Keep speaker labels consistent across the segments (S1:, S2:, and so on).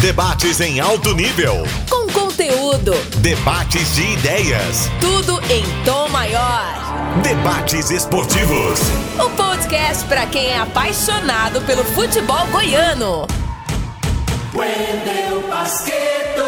S1: Debates em alto nível.
S2: Com conteúdo.
S1: Debates de ideias.
S2: Tudo em tom maior.
S1: Debates esportivos.
S2: O podcast para quem é apaixonado pelo futebol goiano.
S3: Wendel Basqueto.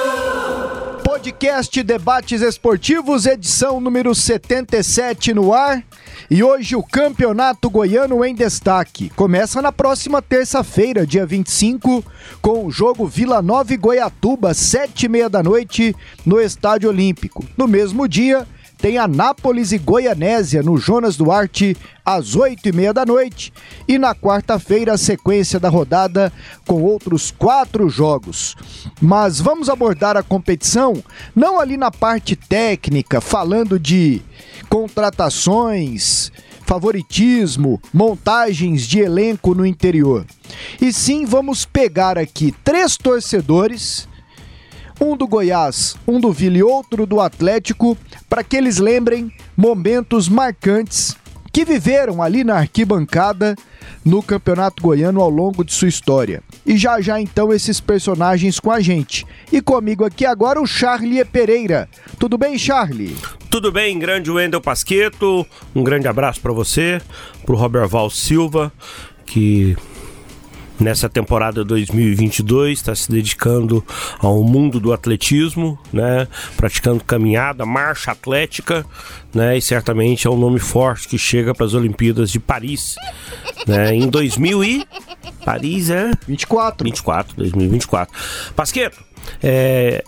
S4: Podcast Debates Esportivos, edição número 77 no ar. E hoje o Campeonato Goiano em destaque. Começa na próxima terça-feira, dia 25, com o jogo Vila Nova e Goiatuba, sete e meia da noite, no Estádio Olímpico. No mesmo dia, tem Anápolis e Goianésia no Jonas Duarte às oito e meia da noite e na quarta-feira a sequência da rodada com outros quatro jogos. Mas vamos abordar a competição não ali na parte técnica, falando de contratações, favoritismo, montagens de elenco no interior. E sim, vamos pegar aqui três torcedores um do Goiás, um do Vila e outro do Atlético, para que eles lembrem momentos marcantes que viveram ali na arquibancada no Campeonato Goiano ao longo de sua história. E já já então esses personagens com a gente. E comigo aqui agora o Charlie Pereira. Tudo bem, Charlie?
S5: Tudo bem, grande Wendel Pasqueto. Um grande abraço para você, pro Robert Val Silva, que nessa temporada 2022 está se dedicando ao mundo do atletismo, né, praticando caminhada, marcha atlética, né, e certamente é um nome forte que chega para as Olimpíadas de Paris, né, em 2000 e Paris é
S4: 24.
S5: 24, 2024. Pasqueto, é,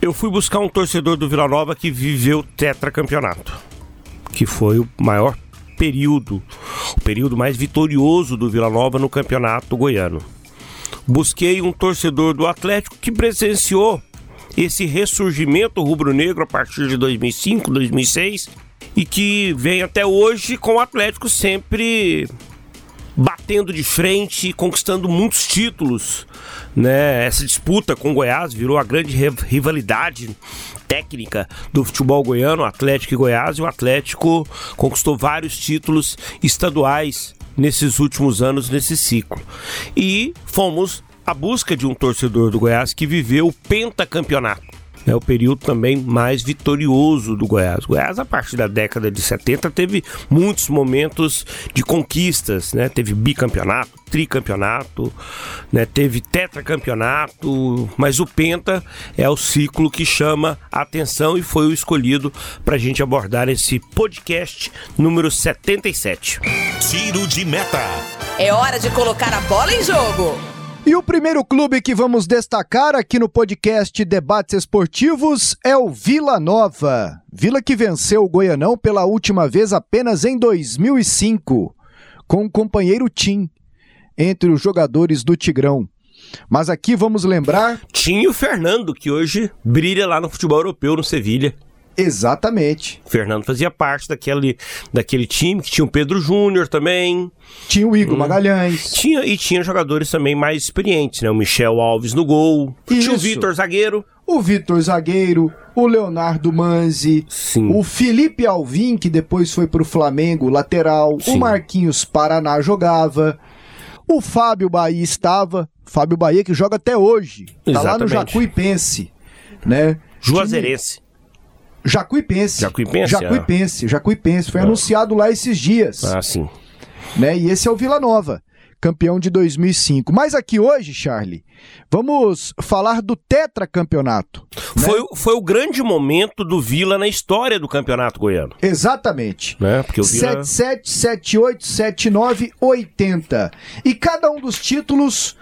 S5: eu fui buscar um torcedor do Vila Nova que viveu tetracampeonato, que foi o maior período, o período mais vitorioso do Vila Nova no campeonato goiano. Busquei um torcedor do Atlético que presenciou esse ressurgimento rubro-negro a partir de 2005, 2006 e que vem até hoje com o Atlético sempre batendo de frente conquistando muitos títulos. Né? Essa disputa com o Goiás virou a grande rivalidade técnica do futebol goiano, Atlético e Goiás, e o Atlético conquistou vários títulos estaduais nesses últimos anos, nesse ciclo. E fomos à busca de um torcedor do Goiás que viveu o pentacampeonato é o período também mais vitorioso do Goiás. O Goiás, a partir da década de 70, teve muitos momentos de conquistas, né? Teve bicampeonato, tricampeonato, né? teve tetracampeonato, mas o Penta é o ciclo que chama a atenção e foi o escolhido para a gente abordar esse podcast número 77.
S1: Tiro de meta.
S2: É hora de colocar a bola em jogo.
S4: E o primeiro clube que vamos destacar aqui no podcast Debates Esportivos é o Vila Nova. Vila que venceu o Goianão pela última vez apenas em 2005, com o companheiro Tim, entre os jogadores do Tigrão. Mas aqui vamos lembrar.
S5: E o Fernando, que hoje brilha lá no futebol europeu, no Sevilha.
S4: Exatamente.
S5: O Fernando fazia parte daquele, daquele time que tinha o Pedro Júnior também.
S4: Tinha o Igor hum. Magalhães.
S5: Tinha, e tinha jogadores também mais experientes, né? O Michel Alves no gol. Isso. Tinha o Vitor Zagueiro.
S4: O Vitor Zagueiro, o Leonardo Manzi, Sim. o Felipe Alvim, que depois foi pro Flamengo, lateral. Sim. O Marquinhos Paraná jogava. O Fábio Bahia estava. Fábio Bahia que joga até hoje. Exatamente. Tá lá no Jacuipense, né?
S5: Juazeirense.
S4: Jacuipense.
S5: Jacuipense?
S4: Jacuipense, Jacuipense. Foi ah. anunciado lá esses dias.
S5: Ah, sim.
S4: Né? E esse é o Vila Nova, campeão de 2005. Mas aqui hoje, Charlie, vamos falar do tetracampeonato.
S5: Né? Foi, foi o grande momento do Vila na história do campeonato goiano.
S4: Exatamente.
S5: Né? Porque o Vila...
S4: 77, 78, 79, 80. E cada um dos títulos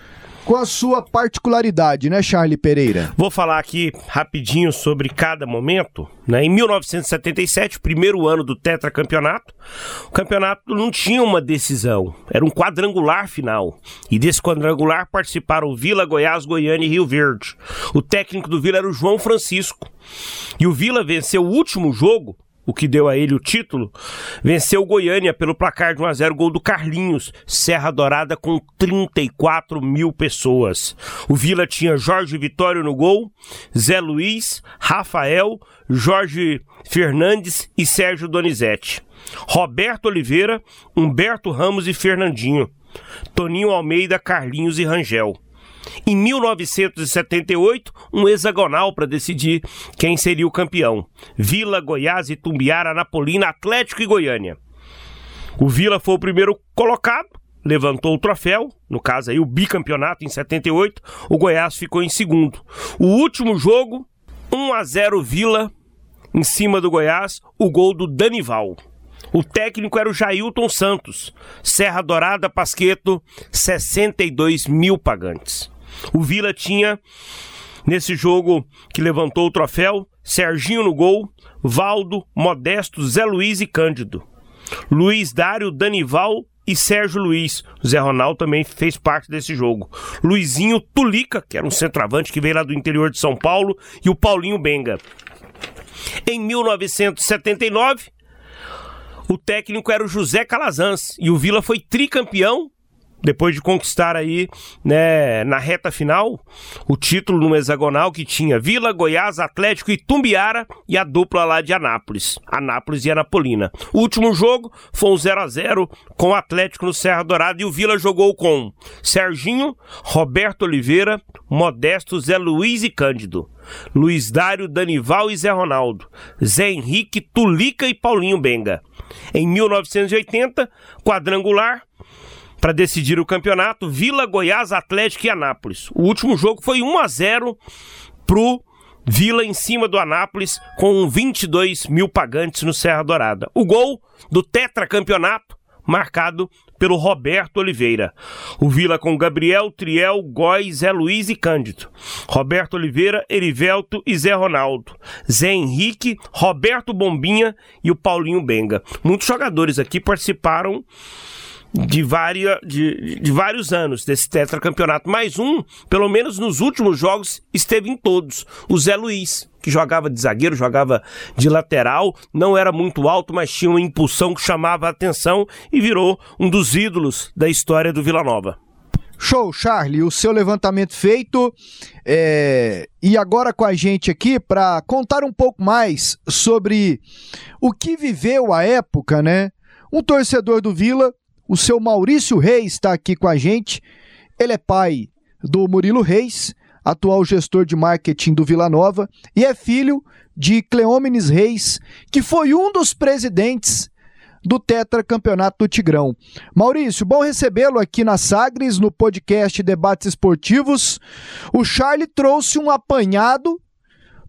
S4: com a sua particularidade, né, Charlie Pereira?
S5: Vou falar aqui rapidinho sobre cada momento. Né? Em 1977, primeiro ano do tetracampeonato, o campeonato não tinha uma decisão, era um quadrangular final. E desse quadrangular participaram Vila, Goiás, Goiânia e Rio Verde. O técnico do Vila era o João Francisco. E o Vila venceu o último jogo o que deu a ele o título, venceu Goiânia pelo placar de 1x0, gol do Carlinhos, Serra Dourada com 34 mil pessoas. O Vila tinha Jorge Vitório no gol, Zé Luiz, Rafael, Jorge Fernandes e Sérgio Donizete. Roberto Oliveira, Humberto Ramos e Fernandinho. Toninho Almeida, Carlinhos e Rangel. Em 1978, um hexagonal para decidir quem seria o campeão: Vila, Goiás, Itumbiara, Napolina, Atlético e Goiânia. O Vila foi o primeiro colocado, levantou o troféu, no caso aí o bicampeonato em 78, o Goiás ficou em segundo. O último jogo, 1 a 0 Vila em cima do Goiás, o gol do Danival. O técnico era o Jailton Santos. Serra Dourada, Pasqueto, 62 mil pagantes. O Vila tinha, nesse jogo que levantou o troféu, Serginho no gol, Valdo, Modesto, Zé Luiz e Cândido. Luiz Dário, Danival e Sérgio Luiz. Zé Ronaldo também fez parte desse jogo. Luizinho Tulica, que era um centroavante que veio lá do interior de São Paulo, e o Paulinho Benga. Em 1979, o técnico era o José Calazans e o Vila foi tricampeão depois de conquistar aí, né, na reta final, o título no hexagonal que tinha Vila, Goiás, Atlético e Tumbiara e a dupla lá de Anápolis, Anápolis e Anapolina. O último jogo foi um 0 a 0 com o Atlético no Serra Dourada e o Vila jogou com Serginho, Roberto Oliveira, Modesto, Zé Luiz e Cândido. Luiz Dário, Danival e Zé Ronaldo, Zé Henrique, Tulica e Paulinho Benga. Em 1980, quadrangular, para decidir o campeonato, Vila, Goiás, Atlético e Anápolis. O último jogo foi 1 a 0 pro Vila em cima do Anápolis, com 22 mil pagantes no Serra Dourada. O gol do tetracampeonato, marcado pelo Roberto Oliveira. O Vila com Gabriel, Triel, Góis, Zé Luiz e Cândido. Roberto Oliveira, Erivelto e Zé Ronaldo. Zé Henrique, Roberto Bombinha e o Paulinho Benga. Muitos jogadores aqui participaram de, várias, de, de vários anos desse tetracampeonato. Mais um, pelo menos nos últimos jogos, esteve em todos. O Zé Luiz, que jogava de zagueiro, jogava de lateral, não era muito alto, mas tinha uma impulsão que chamava a atenção e virou um dos ídolos da história do Vila Nova.
S4: Show, Charlie, o seu levantamento feito. É... E agora com a gente aqui para contar um pouco mais sobre o que viveu a época, né? Um torcedor do Vila o seu Maurício Reis está aqui com a gente. Ele é pai do Murilo Reis, atual gestor de marketing do Vila Nova, e é filho de Cleómenes Reis, que foi um dos presidentes do Tetracampeonato do Tigrão. Maurício, bom recebê-lo aqui na Sagres, no podcast Debates Esportivos. O Charlie trouxe um apanhado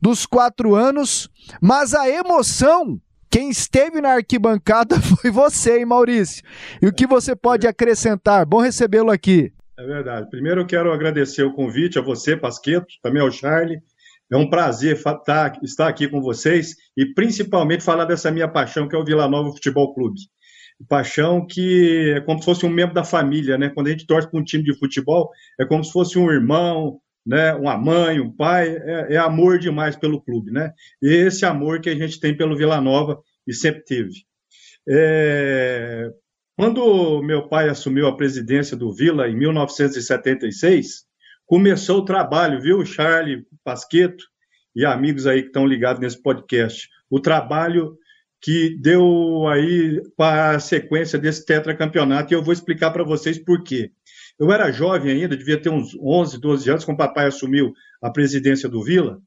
S4: dos quatro anos, mas a emoção quem esteve na arquibancada foi você, hein, Maurício? E o que você pode acrescentar? Bom recebê-lo aqui.
S6: É verdade. Primeiro eu quero agradecer o convite a você, Pasqueto, também ao Charlie. É um prazer tá, estar aqui com vocês e principalmente falar dessa minha paixão, que é o Vila Nova Futebol Clube. Paixão que é como se fosse um membro da família, né? Quando a gente torce para um time de futebol, é como se fosse um irmão, né, uma mãe, um pai, é, é, amor demais pelo clube, né? E esse amor que a gente tem pelo Vila Nova e sempre teve. É, quando meu pai assumiu a presidência do Vila em 1976, começou o trabalho, viu, Charlie Pasqueto e amigos aí que estão ligados nesse podcast, o trabalho que deu aí para a sequência desse tetracampeonato, e eu vou explicar para vocês por quê. Eu era jovem ainda, devia ter uns 11, 12 anos, quando o papai assumiu a presidência do Vila.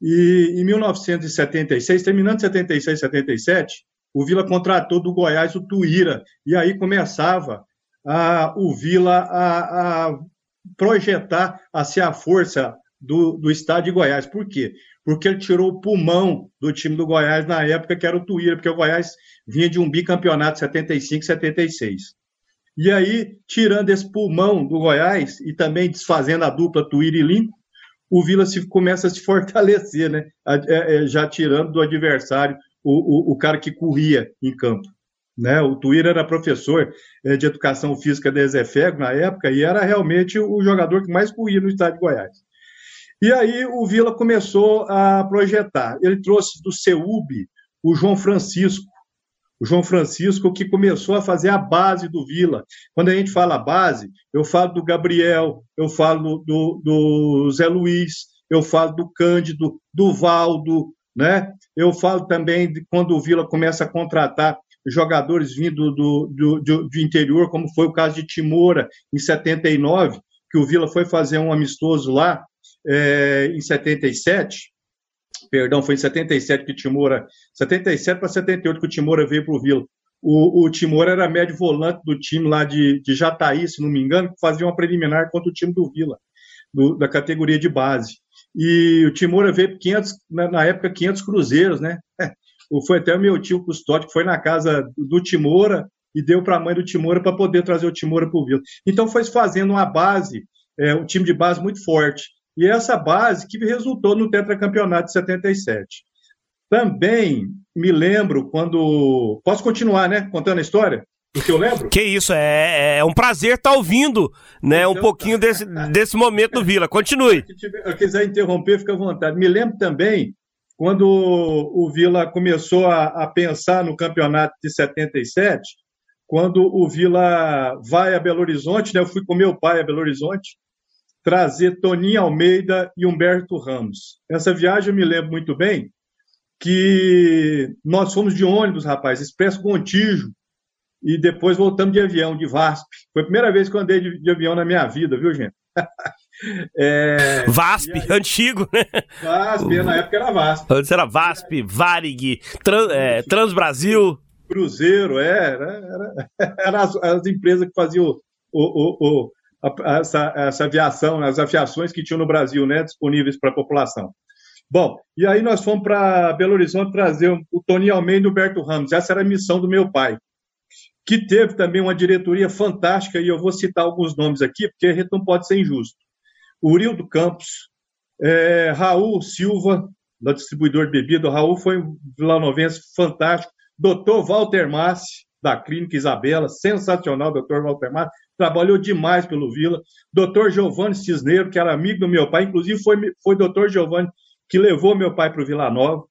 S6: E em 1976, terminando 76, 77, o Vila contratou do Goiás o Tuíra. E aí começava a, o Vila a, a projetar a ser a força do, do estado de Goiás. Por quê? Porque ele tirou o pulmão do time do Goiás na época, que era o Tuíra, porque o Goiás vinha de um bicampeonato 75, 76. E aí, tirando esse pulmão do Goiás e também desfazendo a dupla Tuíra e Lincoln, o Vila se, começa a se fortalecer, né? É, é, já tirando do adversário o, o, o, cara que corria em campo. Né? O Tuíra era professor é, de educação física da Ezefego na época e era realmente o jogador que mais corria no estado de Goiás. E aí o Vila começou a projetar. Ele trouxe do CEUB o João Francisco, o João Francisco, que começou a fazer a base do Vila. Quando a gente fala base, eu falo do Gabriel, eu falo do, do Zé Luiz, eu falo do Cândido, do Valdo, né? Eu falo também de quando o Vila começa a contratar jogadores vindo do, do, do, do interior, como foi o caso de Timora, em 79, que o Vila foi fazer um amistoso lá é, em 77, perdão, foi em 77 que Timora, 77 para 78 que o Timora veio para o Vila. O, o Timor era médio volante do time lá de, de Jataí, se não me engano, que fazia uma preliminar contra o time do Vila, do, da categoria de base. E o Timor veio 500, na, na, época 500 cruzeiros, né? Foi até o meu tio Custódio, que foi na casa do Timora e deu para a mãe do Timora para poder trazer o Timora para o Vila. Então foi fazendo uma base, é, um time de base muito forte. E essa base que resultou no tetracampeonato de 77. Também me lembro quando. Posso continuar, né? Contando a história? O que eu lembro?
S5: Que isso, é, é um prazer estar tá ouvindo né, então, um pouquinho tá. desse, desse momento do Vila. Continue.
S6: Se eu quiser interromper, fica à vontade. Me lembro também quando o Vila começou a, a pensar no campeonato de 77, quando o Vila vai a Belo Horizonte, né, eu fui com meu pai a Belo Horizonte, trazer Toninho Almeida e Humberto Ramos. Essa viagem eu me lembro muito bem, que nós fomos de ônibus, rapaz, Expresso Contígio, e depois voltamos de avião, de VASP. Foi a primeira vez que eu andei de, de avião na minha vida, viu, gente?
S5: é, VASP, aí, antigo, né?
S6: VASP, na época era VASP.
S5: Antes era VASP, Varig, Trans, é, Transbrasil.
S6: Cruzeiro, é, era, era, era as, as, empresas que faziam o, o, o, essa, essa aviação, as aviações que tinham no Brasil, né, disponíveis para a população. Bom, e aí nós fomos para Belo Horizonte trazer o Tony Almeida e o Humberto Ramos. Essa era a missão do meu pai, que teve também uma diretoria fantástica, e eu vou citar alguns nomes aqui, porque a gente não pode ser injusto. Urildo Campos, é, Raul Silva, da distribuidor de bebida. O Raul foi um vilanovense fantástico. Doutor Walter Massi, da Clínica Isabela, sensacional, doutor Walter Massi, trabalhou demais pelo Vila. Doutor Giovanni Cisneiro, que era amigo do meu pai, inclusive foi, foi doutor Giovanni que levou meu pai para o Vila Nova,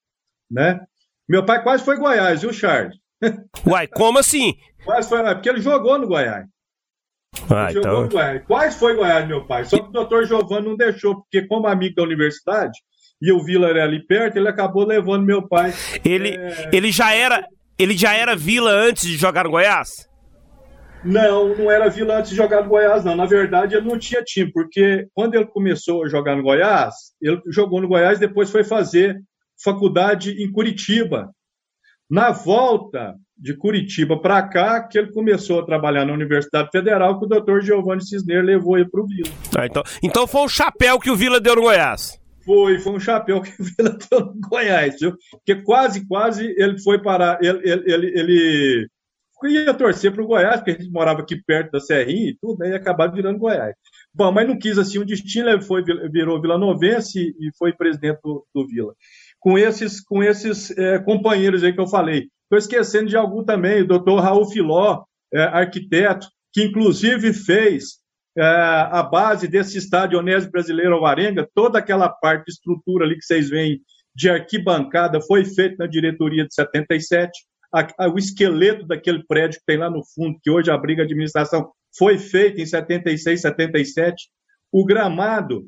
S6: né? Meu pai quase foi Goiás, viu, Charles?
S5: Uai, como assim?
S6: Quase foi, porque ele jogou no Goiás.
S5: Ah, então... no
S6: Goiás. Quase foi Goiás, meu pai. Só que o doutor Giovanni não deixou, porque como amigo da universidade, e o Vila era ali perto, ele acabou levando meu pai.
S5: Ele, é... ele já era. Ele já era Vila antes de jogar no Goiás?
S6: Não, não era Vila antes de jogar no Goiás, não. Na verdade, ele não tinha time, porque quando ele começou a jogar no Goiás, ele jogou no Goiás, depois foi fazer faculdade em Curitiba. Na volta de Curitiba para cá, que ele começou a trabalhar na Universidade Federal, que o doutor Giovanni Cisneiro levou ele para o Vila.
S5: Ah, então, então foi um chapéu que o Vila deu no Goiás.
S6: Foi, foi um chapéu que o Vila deu no Goiás, viu? Porque quase, quase ele foi parar. Ele, ele, ele, ele ia torcer para o Goiás, porque a gente morava aqui perto da Serrinha e tudo, né, acabava virando Goiás. Bom, mas não quis assim o destino, ele foi, virou Vila Novense e foi presidente do, do Vila. Com esses, com esses é, companheiros aí que eu falei. Estou esquecendo de algum também, o doutor Raul Filó, é, arquiteto, que inclusive fez é, a base desse estádio Onésio Brasileiro Alvarenga, toda aquela parte estrutura ali que vocês veem de arquibancada foi feita na diretoria de 77 a, a, o esqueleto daquele prédio que tem lá no fundo, que hoje abriga a administração, foi feito em 76, 77. O gramado,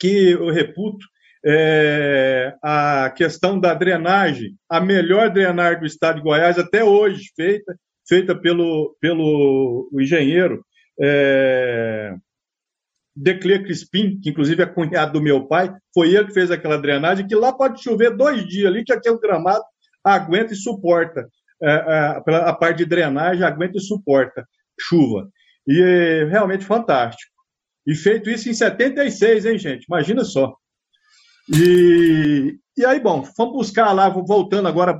S6: que eu reputo, é, a questão da drenagem, a melhor drenagem do estado de Goiás até hoje, feita, feita pelo, pelo engenheiro é, Decler Crispim, que inclusive é cunhado do meu pai, foi ele que fez aquela drenagem, que lá pode chover dois dias ali, que aquele gramado aguenta e suporta. É, é, a parte de drenagem aguenta e suporta chuva. E é realmente fantástico. E feito isso em 76, hein, gente? Imagina só. E, e aí, bom, vamos buscar lá, voltando agora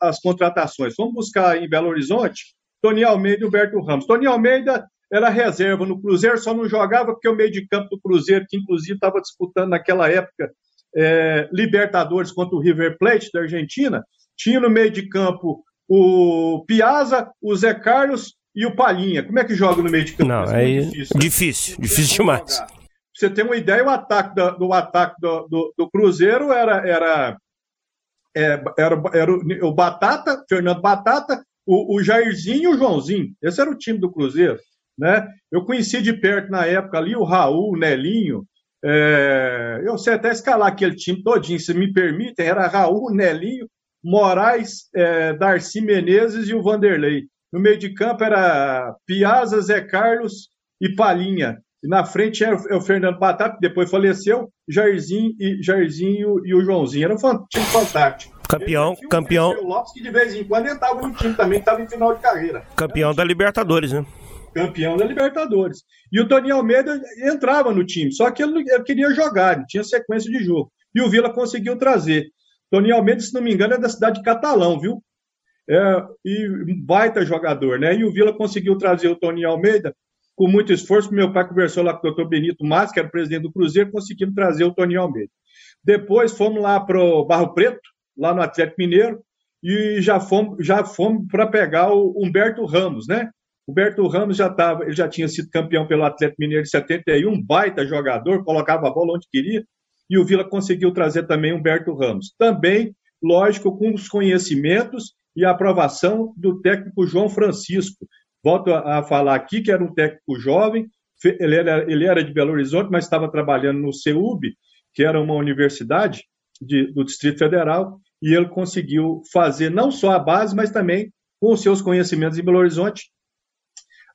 S6: às contratações. Vamos buscar em Belo Horizonte Tony Almeida e Humberto Ramos. Tony Almeida era reserva no Cruzeiro, só não jogava porque o meio de campo do Cruzeiro, que inclusive estava disputando naquela época é, Libertadores contra o River Plate da Argentina, tinha no meio de campo o Piazza, o Zé Carlos e o Palhinha. Como é que joga no meio de campo?
S5: Não, é difícil, difícil, difícil demais. Pra
S6: você ter uma ideia, o ataque do, do ataque do, do, do, Cruzeiro era era, é, era, era o, o, Batata, Fernando Batata, o, o Jairzinho e o Joãozinho. Esse era o time do Cruzeiro. Né? Eu conheci de perto na época ali o Raul, o Nelinho. É, eu sei até escalar aquele time todinho, se me permitem, era Raul, Nelinho, Moraes, é, Darcy Menezes e o Vanderlei. No meio de campo era Piazza, Zé Carlos e Palinha. E na frente era o Fernando Batata, que depois faleceu, Jairzinho e, Jairzinho e o Joãozinho. Era um time fantástico.
S5: Campeão, campeão.
S6: O Lopes, que de vez em quando entrava no time também, estava em final de carreira.
S5: Campeão da Libertadores, né?
S6: Campeão da Libertadores. E o Toninho Almeida entrava no time, só que ele, ele queria jogar, ele tinha sequência de jogo. E o Vila conseguiu trazer. Toninho Almeida, se não me engano, é da cidade de Catalão, viu? É, e um baita jogador, né? E o Vila conseguiu trazer o Toninho Almeida com muito esforço. Meu pai conversou lá com o doutor Benito Mas, que era presidente do Cruzeiro, conseguimos trazer o Toninho Almeida. Depois fomos lá para o Barro Preto, lá no Atlético Mineiro, e já fomos, já fomos para pegar o Humberto Ramos, né? Humberto Ramos já tava, ele já tinha sido campeão pelo Atlético Mineiro de 71, baita jogador, colocava a bola onde queria, e o Vila conseguiu trazer também Humberto Ramos. Também, lógico, com os conhecimentos e a aprovação do técnico João Francisco. Volto a, falar aqui que era um técnico jovem, ele era, ele era de Belo Horizonte, mas estava trabalhando no CEUB, que era uma universidade de, do Distrito Federal, e ele conseguiu fazer não só a base, mas também, com os seus conhecimentos em Belo Horizonte,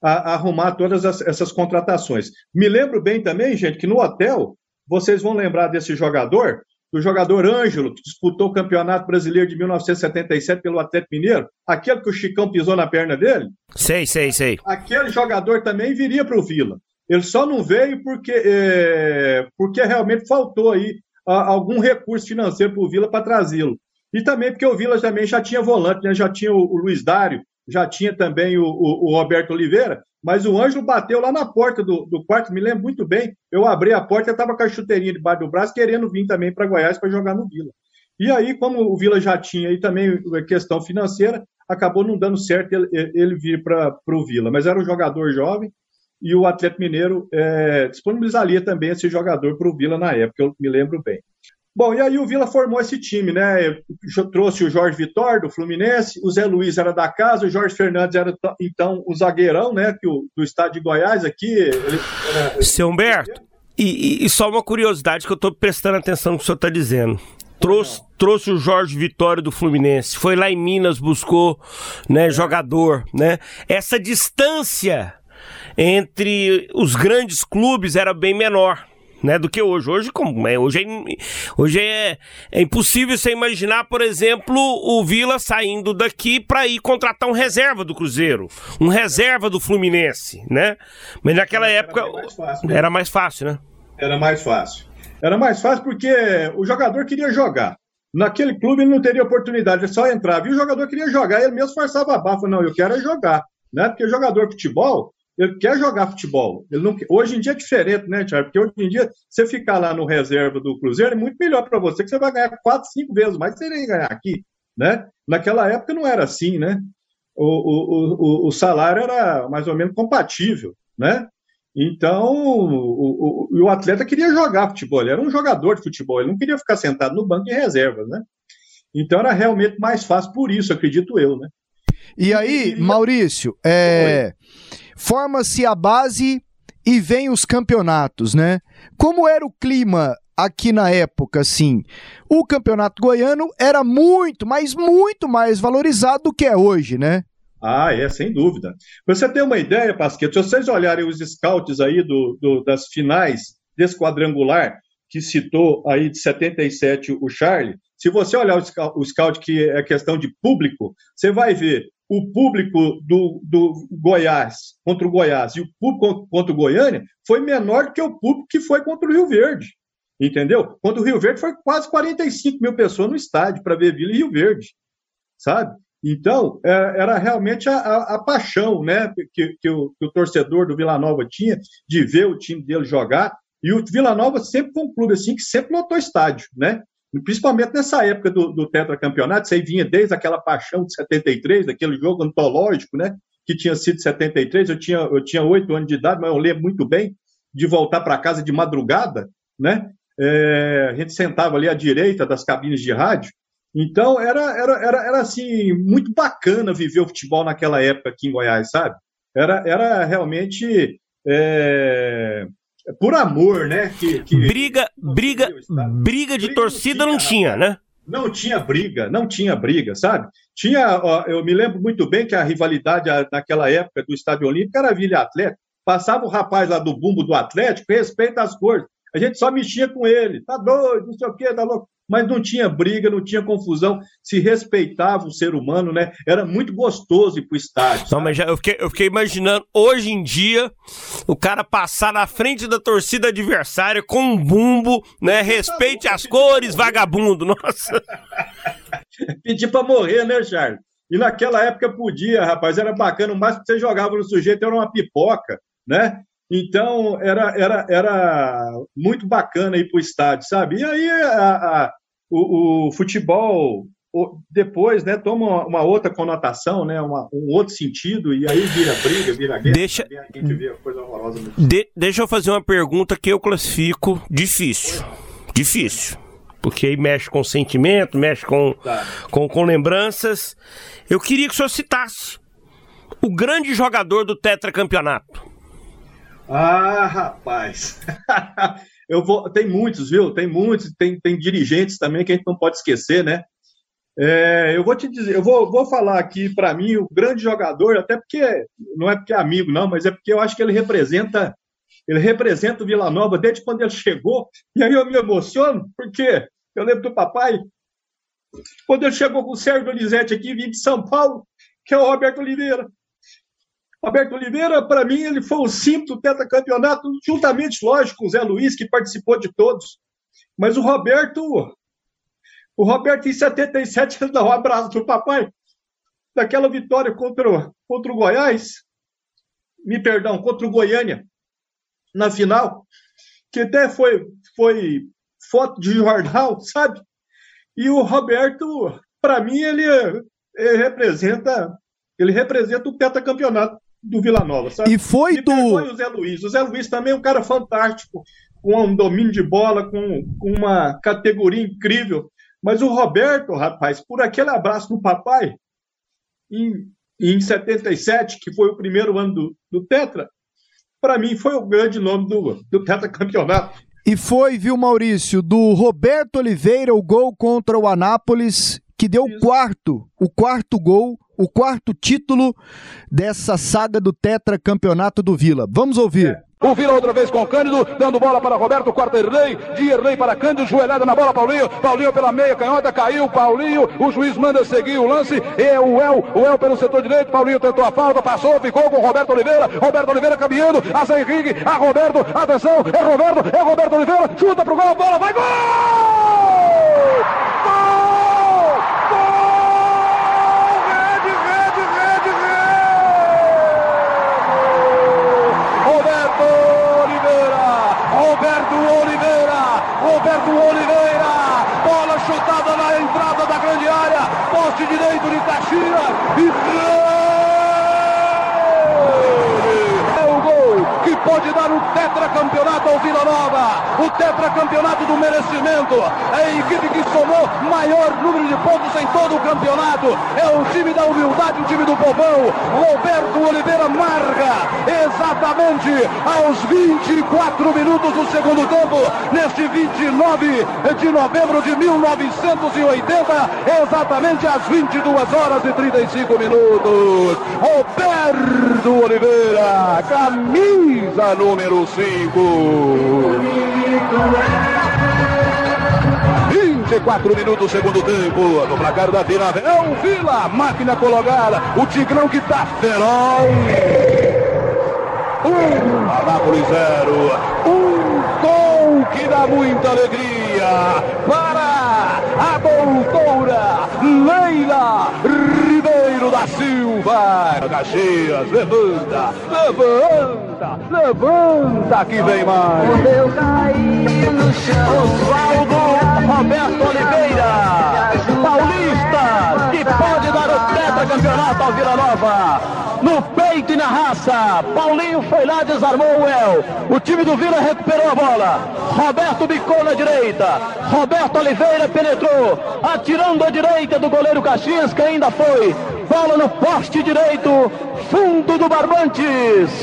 S6: a, a arrumar todas as, essas contratações. Me lembro bem também, gente, que no hotel, vocês vão lembrar desse jogador, do jogador Ângelo, que disputou o Campeonato Brasileiro de 1977 pelo Atlético Mineiro, aquele que o Chicão pisou na perna dele.
S5: Sei, sei, sei.
S6: Aquele jogador também viria para o Vila. Ele só não veio porque, é, porque realmente faltou aí a, algum recurso financeiro para o Vila para trazê-lo. E também porque o Vila também já tinha volante, né? já tinha o, o Luiz Dário, já tinha também o, o, o, Roberto Oliveira, mas o Ângelo bateu lá na porta do, do quarto, me lembro muito bem. Eu abri a porta e estava com a chuteirinha debaixo do braço, querendo vir também para Goiás para jogar no Vila. E aí, como o Vila já tinha aí também questão financeira, acabou não dando certo ele, ele vir para o Vila. Mas era um jogador jovem e o Atlético Mineiro é, disponibilizaria também esse jogador para o Vila na época, eu me lembro bem. Bom, e aí o Vila formou esse time, né? Trouxe o Jorge Vitor, do Fluminense, o Zé Luiz era da casa, o Jorge Fernandes era então o zagueirão, né? Que o, do estado de Goiás aqui. Ele
S5: era... Seu Humberto, e, e, só uma curiosidade que eu estou prestando atenção no que o senhor está dizendo. Trouxe, trouxe o Jorge Vitório do Fluminense, foi lá em Minas, buscou né, jogador, né? Essa distância entre os grandes clubes era bem menor né, do que hoje. Hoje, como é, hoje, é, hoje é, é impossível você imaginar, por exemplo, o Vila saindo daqui para ir contratar um reserva do Cruzeiro, um reserva do Fluminense, né? Mas naquela era época mais fácil, né? era mais fácil, né?
S6: Era mais fácil. Era mais fácil porque o jogador queria jogar. Naquele clube ele não teria oportunidade, ele só entrava. E o jogador queria jogar, ele mesmo forçava a barra. Não, eu quero é jogar. Né? Porque jogador de futebol, ele quer jogar futebol. Ele não, hoje em dia é diferente, né, Thiago? Porque hoje em dia, você ficar lá no reserva do Cruzeiro é muito melhor para você, que você vai ganhar quatro, cinco vezes mais que você iria ganhar aqui, né? Naquela época não era assim, né? O, o, o, o salário era mais ou menos compatível, né? Então, o, o, o atleta queria jogar futebol, ele era um jogador de futebol, ele não queria ficar sentado no banco de reservas, né? Então era realmente mais fácil por isso, acredito eu, né?
S4: E aí, Maurício, é, forma-se a base e vem os campeonatos, né? Como era o clima aqui na época, assim? O campeonato goiano era muito, mas muito mais valorizado do que é hoje, né?
S6: Ah, é, sem dúvida. Você ter uma ideia, Pasqueto, se vocês olharem os scouts aí do, do, das finais desse quadrangular, que citou aí de 77 o Charlie, se você olhar o scout, que é questão de público, você vai ver o público do, do Goiás contra o Goiás e o público contra o Goiânia foi menor do que o público que foi contra o Rio Verde. Entendeu? Contra o Rio Verde foi quase 45 mil pessoas no estádio para ver Vila e Rio Verde. Sabe? Então, é, era realmente a, a, a paixão né, que, que, o, que o torcedor do Vila Nova tinha de ver o time dele jogar. E o Vila Nova sempre foi um clube assim que sempre lotou estádio, né? Principalmente nessa época do, do tetracampeonato, isso aí vinha desde aquela paixão de 73, daquele jogo antológico, né, que tinha sido 73, eu tinha eu tinha oito anos de idade, mas eu lembro muito bem de voltar para casa de madrugada, né, é, a gente sentava ali à direita das cabines de rádio, então era, era, era, era assim, muito bacana viver o futebol naquela época aqui em Goiás, sabe? Era, era realmente é, por amor, né? Que, que
S5: briga, briga, briga de briga torcida não tinha, não tinha, né?
S6: Não tinha briga, não tinha briga, sabe? Tinha, ó, eu me lembro muito bem que a rivalidade naquela época do Estádio Olímpico era Vila Atlético. Passava o rapaz lá do bumbo do Atlético, respeita as cores. A gente só mexia com ele. Tá doido, não sei o quê, tá louco. Mas não tinha briga, não tinha confusão, se respeitava o ser humano, né? Era muito gostoso ir pro estádio.
S5: Não, mas já, eu, fiquei, eu fiquei imaginando, hoje em dia, o cara passar na frente da torcida adversária com um bumbo, né? Respeite as cores, vagabundo. Nossa.
S6: Pedir pra morrer, né, Charles? E naquela época podia, rapaz, era bacana. O máximo que você jogava no sujeito era uma pipoca, né? Então era, era, era muito bacana ir para o estádio, sabe? E aí a, a, o, o, futebol depois né, toma uma outra conotação, né, uma, um outro sentido, e aí vira briga, vira guerra.
S5: Deixa, de, deixa eu fazer uma pergunta que eu classifico difícil. Difícil. Porque aí mexe com sentimento, mexe com, tá. com, com lembranças. Eu queria que o senhor citasse o grande jogador do tetracampeonato.
S6: Ah, rapaz. eu vou, tem muitos, viu? Tem muitos, tem, tem dirigentes também que a gente não pode esquecer, né? É, eu vou te dizer, eu vou, vou falar aqui para mim o grande jogador, até porque não é porque é amigo, não, mas é porque eu acho que ele representa, ele representa o Vila Nova desde quando ele chegou. E aí eu me emociono, porque eu lembro do papai, quando ele chegou com o Sérgio Donizete aqui, vim de São Paulo, que é o Roberto Oliveira. Roberto Oliveira, para mim, ele foi o símbolo do tetracampeonato, juntamente, lógico, com o Zé Luiz, que participou de todos. Mas o Roberto, o Roberto, em 77, ele dá um abraço pro papai, daquela vitória contra, contra o Goiás, me perdão, contra o Goiânia, na final, que até foi, foi foto de jornal, sabe? E o Roberto, para mim, ele, ele, representa ele representa o tetracampeonato do Vila Nova, sabe?
S4: E foi
S6: Me
S4: do.
S6: o Zé Luiz. O Zé Luiz também é um cara fantástico, com um domínio de bola, com, com uma categoria incrível. Mas o Roberto, rapaz, por aquele abraço no papai, em, em 77, que foi o primeiro ano do, do Tetra, para mim foi o grande nome do, do Tetra Campeonato.
S4: E foi, viu, Maurício, do Roberto Oliveira, o gol contra o Anápolis, que deu o quarto, o quarto gol o quarto título dessa saga do tetracampeonato do Vila. Vamos ouvir.
S7: O Vila outra vez com o Cândido, dando bola para Roberto, quarto Erlei, de Erlei para Cândido, joelhada na bola, Paulinho, Paulinho pela meia canhota, caiu, Paulinho, o juiz manda seguir o lance, é o El, o El pelo setor direito, Paulinho tentou a falta, passou, ficou com Roberto Oliveira, Roberto Oliveira caminhando, a Zé Henrique, a Roberto, atenção, é Roberto, é Roberto Oliveira, chuta pro gol, bola, vai, gol! keep pode dar o tetracampeonato ao Vila Nova, o tetracampeonato do merecimento. É a equipe que somou maior número de pontos em todo o campeonato. É o time da humildade, o time do povão. Roberto Oliveira marca exatamente aos 24 minutos do segundo tempo, neste 29 de novembro de 1980, exatamente às 22 horas e 35 minutos. Roberto Oliveira, camisa número 5. 24 minutos, segundo tempo. No placar da Vila. É o Vila, máquina colocada. O Tigrão que tá feroz. Um, Anápolis zero. Um gol que dá muita alegria para a doutora Leila Ribeiro da Silva. Caxias, levanta, levanta, levanta que vem mais. Oswaldo Roberto Oliveira, Paulista, que pode dar o tetracampeonato ao Vila Nova. No peito e na raça, Paulinho foi lá, desarmou o El. O time do Vila recuperou a bola. Roberto bicou na direita. Roberto Oliveira penetrou, atirando à direita do goleiro Caxias, que ainda foi
S8: bola no poste direito, fundo do barbante.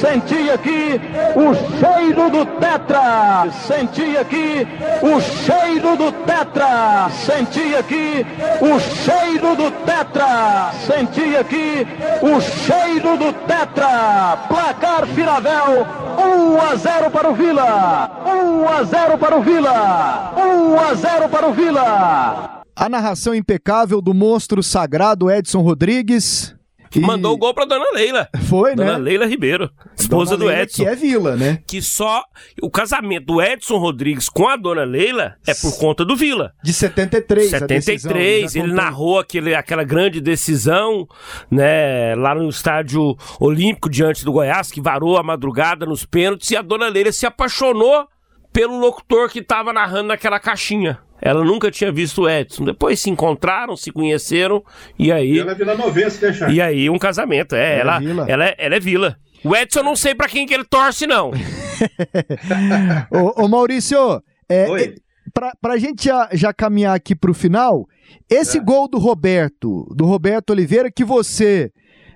S8: Senti aqui o cheiro do tetra. Senti aqui o cheiro do tetra. Senti aqui o cheiro do tetra. Senti aqui o cheiro do tetra. Placar Firavel 1 a 0 para o Vila. 1 a 0 para o Vila. 1 a 0 para o Vila.
S4: A narração impecável do monstro sagrado Edson Rodrigues.
S5: E... Mandou o gol pra Dona Leila.
S4: Foi,
S5: Dona
S4: né?
S5: Dona Leila Ribeiro, esposa
S4: Dona
S5: do
S4: Leila,
S5: Edson.
S4: Que é Vila, né?
S5: Que só. O casamento do Edson Rodrigues com a Dona Leila é por conta do Vila.
S4: De 73,
S5: 73, decisão, ele narrou aquele, aquela grande decisão, né? Lá no estádio Olímpico diante do Goiás, que varou a madrugada nos pênaltis, e a Dona Leila se apaixonou pelo locutor que tava narrando naquela caixinha. Ela nunca tinha visto o Edson. Depois se encontraram, se conheceram e aí.
S6: Ela é Vila Novense, né, Charles?
S5: E aí um casamento. É, ela, ela, ela, é, ela é Vila. O Edson eu não sei para quem que ele torce, não.
S4: ô, ô, Maurício, é, Oi. Pra, pra gente já, já caminhar aqui pro final, esse é. gol do Roberto, do Roberto Oliveira, que você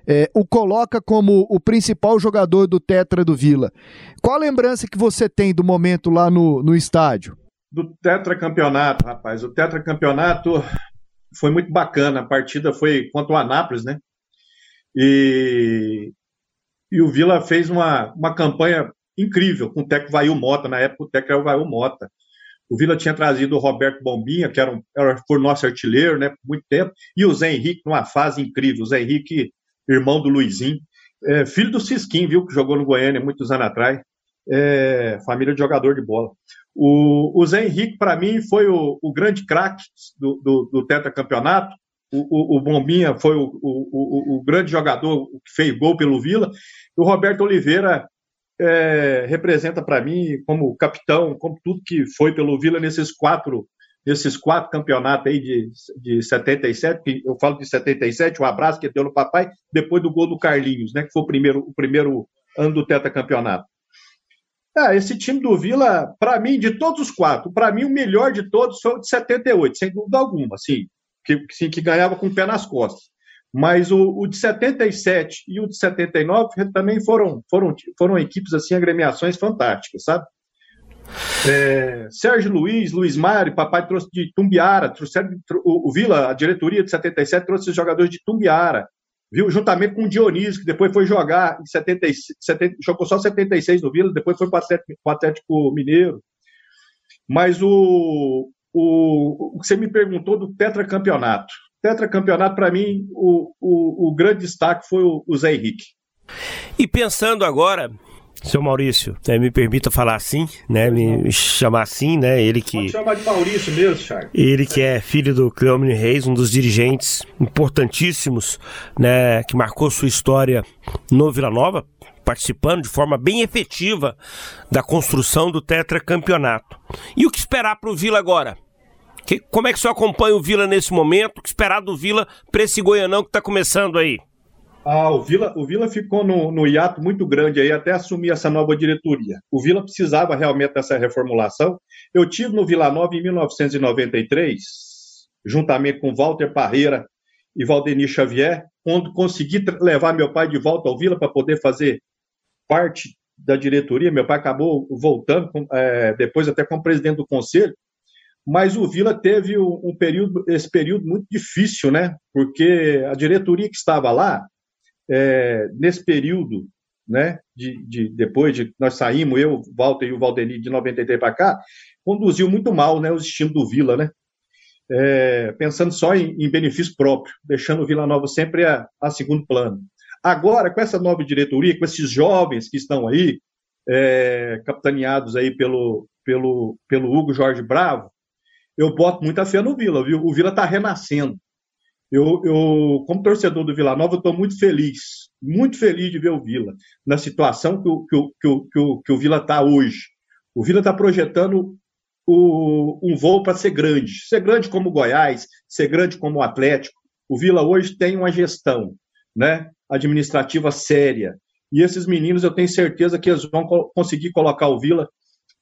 S4: é, o coloca como o principal jogador do Tetra do Vila. Qual a lembrança que você tem do momento lá no, no estádio?
S6: Do tetracampeonato, rapaz. O tetracampeonato foi muito bacana. A partida foi contra o Anápolis, né? E, e o Vila fez uma, uma campanha incrível com o técnico Vail Mota. Na época, o técnico era o Vail Mota. O Vila tinha trazido o Roberto Bombinha, que era, um, era foi nosso artilheiro, né, por muito tempo, e o Zé Henrique numa fase incrível. O Zé Henrique irmão do Luizinho, é, filho do Cisquim, viu, que jogou no Goiânia muitos anos atrás, é, família de jogador de bola. O, o Zé Henrique, para mim, foi o, o grande craque do, do, do tetracampeonato, o, o, o, Bombinha foi o, o, grande jogador que fez gol pelo Vila, o Roberto Oliveira é, representa para mim como capitão, como tudo que foi pelo Vila nesses quatro nesses quatro campeonatos aí de, de 77, que eu falo de 77, o um abraço que deu no papai, depois do gol do Carlinhos, né, que foi o primeiro, o primeiro ano do tetracampeonato. Ah, esse time do Vila, para mim, de todos os quatro, para mim o melhor de todos foi o de 78, sem dúvida alguma, assim, que, assim, que ganhava com o pé nas costas. Mas o, o, de 77 e o de 79 também foram, foram, foram equipes, assim, agremiações fantásticas, sabe? É, Sérgio Luiz, Luiz Mário, papai trouxe de Tumbiara, trouxeram, o, o, Vila, a diretoria de 77, trouxe os jogadores de Tumbiara, viu? Juntamente com o Dionísio, que depois foi jogar em 70, 70 jogou só 76 no Vila, depois foi para o Atlético Mineiro. Mas o, o, o que você me perguntou do tetracampeonato. Tetracampeonato, para mim, o, o, o, grande destaque foi o, o Zé Henrique.
S5: E pensando agora, seu Maurício, né, me permita falar assim, né? Me chamar assim, né? Ele que.
S6: Pode chamar de Maurício mesmo, Charles.
S5: Ele que é filho do Cleomini Reis, um dos dirigentes importantíssimos, né? Que marcou sua história no Vila Nova, participando de forma bem efetiva da construção do tetracampeonato. E o que esperar para o Vila agora? Que, como é que o senhor acompanha o Vila nesse momento? O que esperar do Vila para esse Goianão que está começando aí?
S6: Ah, o Vila, o Vila ficou no, no hiato muito grande aí até assumir essa nova diretoria. O Vila precisava realmente dessa reformulação. Eu tive no Vila Nova em 1993, juntamente com Walter Parreira e Valdemir Xavier, quando consegui levar meu pai de volta ao Vila para poder fazer parte da diretoria. Meu pai acabou voltando, é, depois até como presidente do conselho. Mas o Vila teve um período, esse período muito difícil, né? Porque a diretoria que estava lá é, nesse período, né, de, de, depois de nós saímos, eu, o Walter e o Valdeni, de 93 para cá, conduziu muito mal né, os estilos do Vila, né? É, pensando só em, em, benefício próprio, deixando o Vila Nova sempre a, a, segundo plano. Agora, com essa nova diretoria, com esses jovens que estão aí, é, capitaneados aí pelo, pelo, pelo Hugo Jorge Bravo, eu boto muita fé no Vila, viu? O Vila está renascendo. Eu, eu, como torcedor do Vila Nova, estou muito feliz, muito feliz de ver o Vila na situação que o, que o, que o, que o, que o Vila está hoje. O Vila está projetando o, um voo para ser grande, ser grande como o Goiás, ser grande como o Atlético. O Vila hoje tem uma gestão né, administrativa séria. E esses meninos, eu tenho certeza que eles vão conseguir colocar o Vila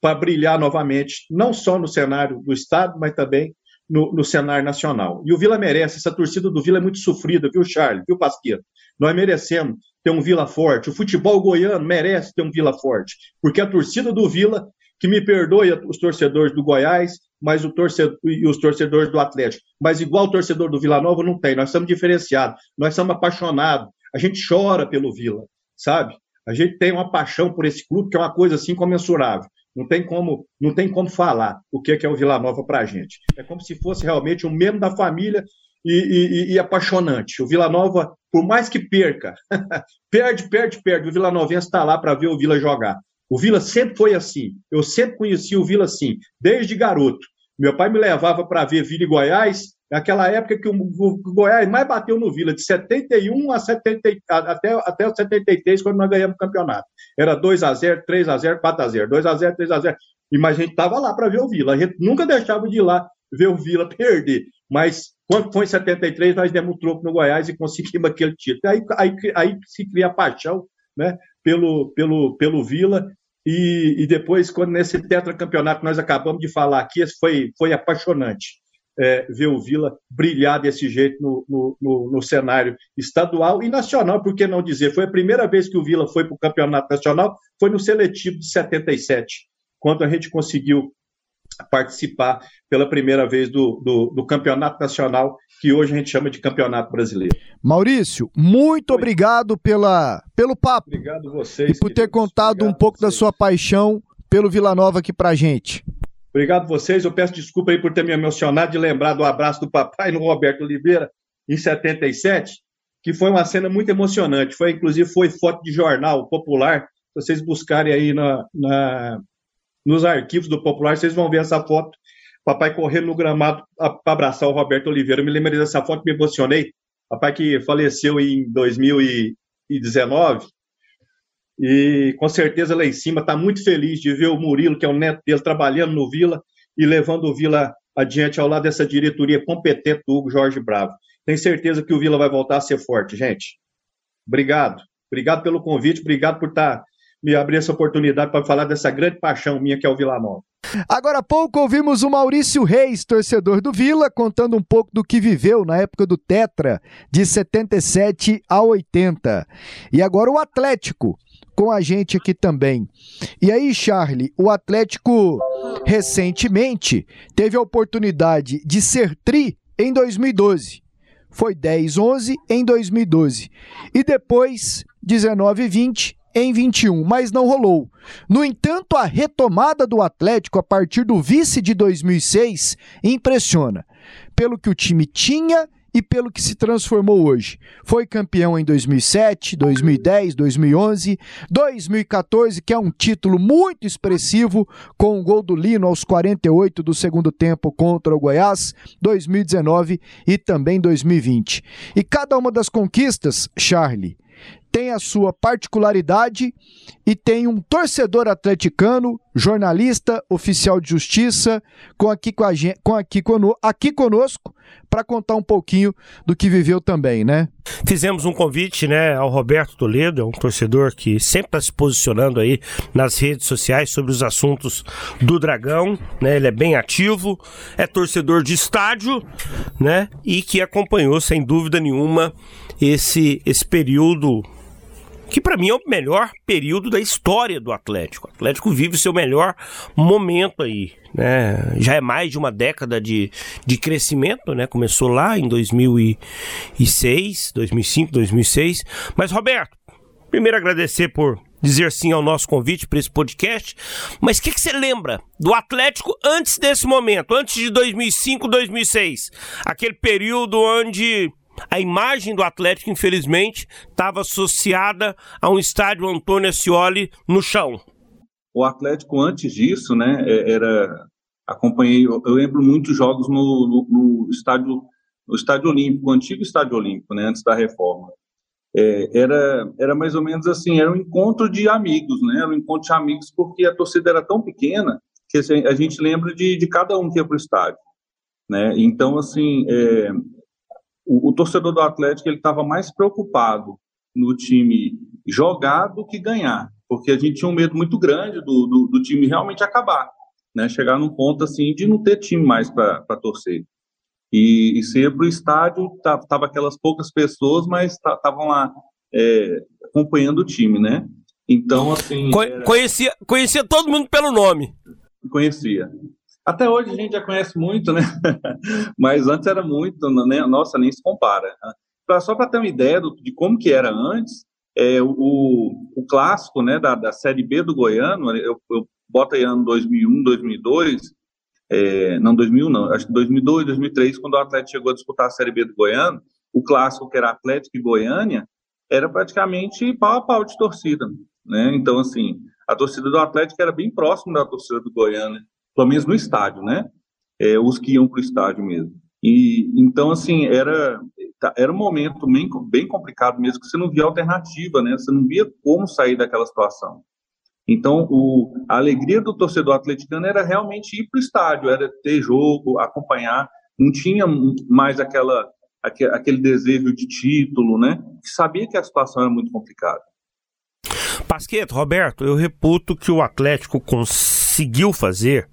S6: para brilhar novamente, não só no cenário do Estado, mas também no, no, cenário nacional. E o Vila merece, essa torcida do Vila é muito sofrida, viu, Charles? Viu, Pasqueto? Nós merecemos ter um Vila forte. O futebol goiano merece ter um Vila forte, porque a torcida do Vila, que me perdoe os torcedores do Goiás, mas o torcedor e os torcedores do Atlético, mas igual o torcedor do Vila Nova não tem. Nós somos diferenciados, nós somos apaixonados. A gente chora pelo Vila, sabe? A gente tem uma paixão por esse clube que é uma coisa assim comensurável. Não tem como, não tem como falar o que é o Vila Nova para a gente. É como se fosse realmente um membro da família e, e, e, apaixonante. O Vila Nova, por mais que perca, perde, perde, perde. O Vila Novense está lá para ver o Vila jogar. O Vila sempre foi assim. Eu sempre conheci o Vila assim, desde garoto. Meu pai me levava para ver Vila e Goiás, naquela época que o, Goiás mais bateu no Vila, de 71 a 70, até, até 73, quando nós ganhamos o campeonato. Era 2 a 0 3 a 0 4 a 0 2 a 0 3 a 0 E, mas a gente estava lá para ver o Vila. A gente nunca deixava de ir lá ver o Vila perder. Mas quando foi em 73, nós demos um troco no Goiás e conseguimos aquele título. Aí, aí, aí se cria a paixão né, pelo, pelo, pelo Vila. E, e depois, quando nesse tetracampeonato nós acabamos de falar aqui, foi, foi apaixonante é, ver o Vila brilhar desse jeito no, no, no, no, cenário estadual e nacional, por que não dizer? Foi a primeira vez que o Vila foi para o campeonato nacional, foi no seletivo de 77, quando a gente conseguiu participar pela primeira vez do, do, do, campeonato nacional, que hoje a gente chama de campeonato brasileiro.
S4: Maurício, muito Oi. obrigado pela, pelo papo.
S6: Obrigado vocês.
S4: E por ter contado obrigado um pouco da sua paixão pelo Vila Nova aqui pra gente.
S6: Obrigado vocês. Eu peço desculpa aí por ter me emocionado de lembrar do abraço do papai no Roberto Oliveira em 77, que foi uma cena muito emocionante. Foi inclusive foi foto de jornal popular. Se vocês buscarem aí na, na nos arquivos do Popular, vocês vão ver essa foto. Papai correndo no gramado para abraçar o Roberto Oliveira. Eu me lembrei dessa foto, me emocionei. Papai que faleceu em 2019 e com certeza lá em cima está muito feliz de ver o Murilo, que é o neto dele, trabalhando no Vila e levando o Vila adiante ao lado dessa diretoria competente do Hugo Jorge Bravo. Tenho certeza que o Vila vai voltar a ser forte, gente. Obrigado. Obrigado pelo convite, obrigado por estar tá, me abrir essa oportunidade para falar dessa grande paixão minha que é o Vila Nova.
S4: Agora há pouco ouvimos o Maurício Reis, torcedor do Vila, contando um pouco do que viveu na época do Tetra, de 77 a 80. E agora o Atlético, com a gente aqui também. E aí, Charlie, o Atlético recentemente teve a oportunidade de ser tri em 2012. Foi 10-11 em 2012. E depois 19-20 em 21, mas não rolou. No entanto, a retomada do Atlético a partir do vice de 2006 impressiona. Pelo que o time tinha e pelo que se transformou hoje. Foi campeão em 2007, 2010, 2011, 2014, que é um título muito expressivo, com o gol do Lino aos 48 do segundo tempo contra o Goiás, 2019 e também 2020. E cada uma das conquistas, Charlie, tem a sua particularidade e tem um torcedor atleticano, jornalista, oficial de justiça, com aqui, com a gente, com aqui, aqui conosco para contar um pouquinho do que viveu também, né?
S5: Fizemos um convite, né, ao Roberto Toledo, é um torcedor que sempre está se posicionando aí nas redes sociais sobre os assuntos do Dragão, né? Ele é bem ativo, é torcedor de estádio, né? E que acompanhou sem dúvida nenhuma esse esse período que para mim é o melhor período da história do Atlético. O Atlético vive seu melhor momento aí, né? Já é mais de uma década de, de crescimento, né? Começou lá em 2006, 2005, 2006. Mas Roberto, primeiro agradecer por dizer sim ao nosso convite para esse podcast. Mas o que, que, você lembra do Atlético antes desse momento, antes de 2005, 2006? Aquele período onde a imagem do Atlético, infelizmente, estava associada a um estádio Antônio Ascioli no chão.
S9: O Atlético, antes disso, né, é, era. Acompanhei, eu lembro muitos jogos no, no, no estádio, no estádio Olímpico, o antigo estádio Olímpico, né, antes da reforma. É, era, era mais ou menos assim, era um encontro de amigos, né? Era um encontro de amigos porque a torcida era tão pequena que assim, a gente lembra de, de cada um que ia para o estádio, né? Então, assim, é, o, o torcedor do Atlético ele estava mais preocupado no time jogar do que ganhar, porque a gente tinha um medo muito grande do, do, do time realmente acabar, né? Chegar num ponto assim de não ter time mais para torcer. E, e para o estádio, tava aquelas poucas pessoas, mas estavam lá é, acompanhando o time, né? Então, assim.
S5: Era... conhecia, conhecia todo mundo pelo nome.
S9: Conhecia. Até hoje a gente já conhece muito, né? Mas antes era muito, né? nossa, nem se compara. Pra, só para ter uma ideia do, de como que era antes, é, o, o clássico né, da, da Série B do Goiano, eu, eu boto aí ano 2001, 2002, é, não 2001 não, acho que 2002, 2003, quando o Atlético chegou a disputar a Série B do Goiano, o clássico que era Atlético e Goiânia, era praticamente pau a pau de torcida, né? Então, assim, a torcida do Atlético era bem próxima da torcida do Goiânia, pelo menos no estádio, né? É, os que iam para o estádio mesmo. E então, assim, era tá, era um momento bem, bem complicado mesmo, que você não via alternativa, né? Você não via como sair daquela situação. Então, o, a alegria do torcedor atleticano era realmente ir para o estádio, era ter jogo, acompanhar. Não tinha mais aquela, aquele desejo de título, né? Sabia que a situação era muito complicada.
S5: Pasqueto, Roberto, eu reputo que o Atlético conseguiu fazer,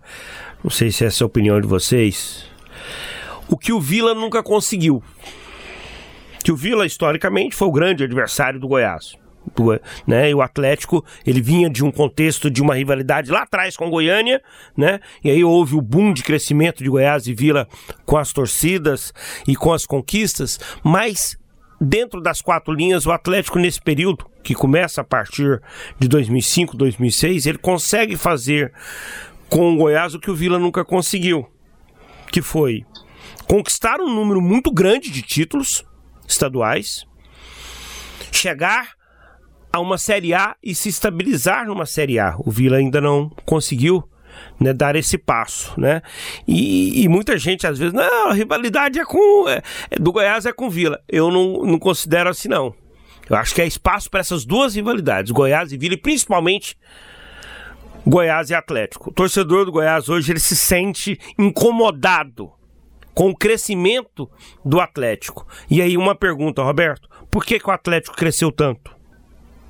S5: não sei se essa é a opinião de vocês, o que o Vila nunca conseguiu. Que o Vila, historicamente, foi o grande adversário do Goiás né? E o Atlético, ele vinha de um contexto de uma rivalidade lá atrás com Goiânia, né? E aí houve o boom de crescimento de Goiás e Vila com as torcidas e com as conquistas, mas dentro das quatro linhas, o Atlético nesse período, que começa a partir de 2005, 2006, ele consegue fazer com o Goiás o que o Vila nunca conseguiu, que foi conquistar um número muito grande de títulos estaduais, chegar a uma Série A e se estabilizar numa Série A. O Vila ainda não conseguiu né, dar esse passo, né? E, e, muita gente às vezes, não, a rivalidade é com é, é do Goiás é com Vila. Eu não, não considero assim não. Eu acho que é espaço para essas duas rivalidades, Goiás e Vila, e principalmente Goiás e Atlético. O torcedor do Goiás hoje ele se sente incomodado com o crescimento do Atlético. E aí uma pergunta, Roberto, por que, que o Atlético cresceu tanto?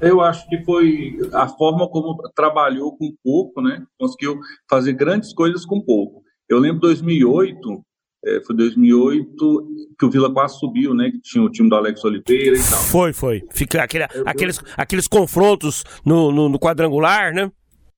S9: Eu acho que foi a forma como trabalhou com pouco, né? Conseguiu fazer grandes coisas com pouco. Eu lembro 2008, é, foi 2008 que o Vila quase subiu, né? Que tinha o time do Alex Oliveira e tal.
S5: Foi, foi. Fica aquele, aqueles, aqueles confrontos no, no, no, quadrangular, né?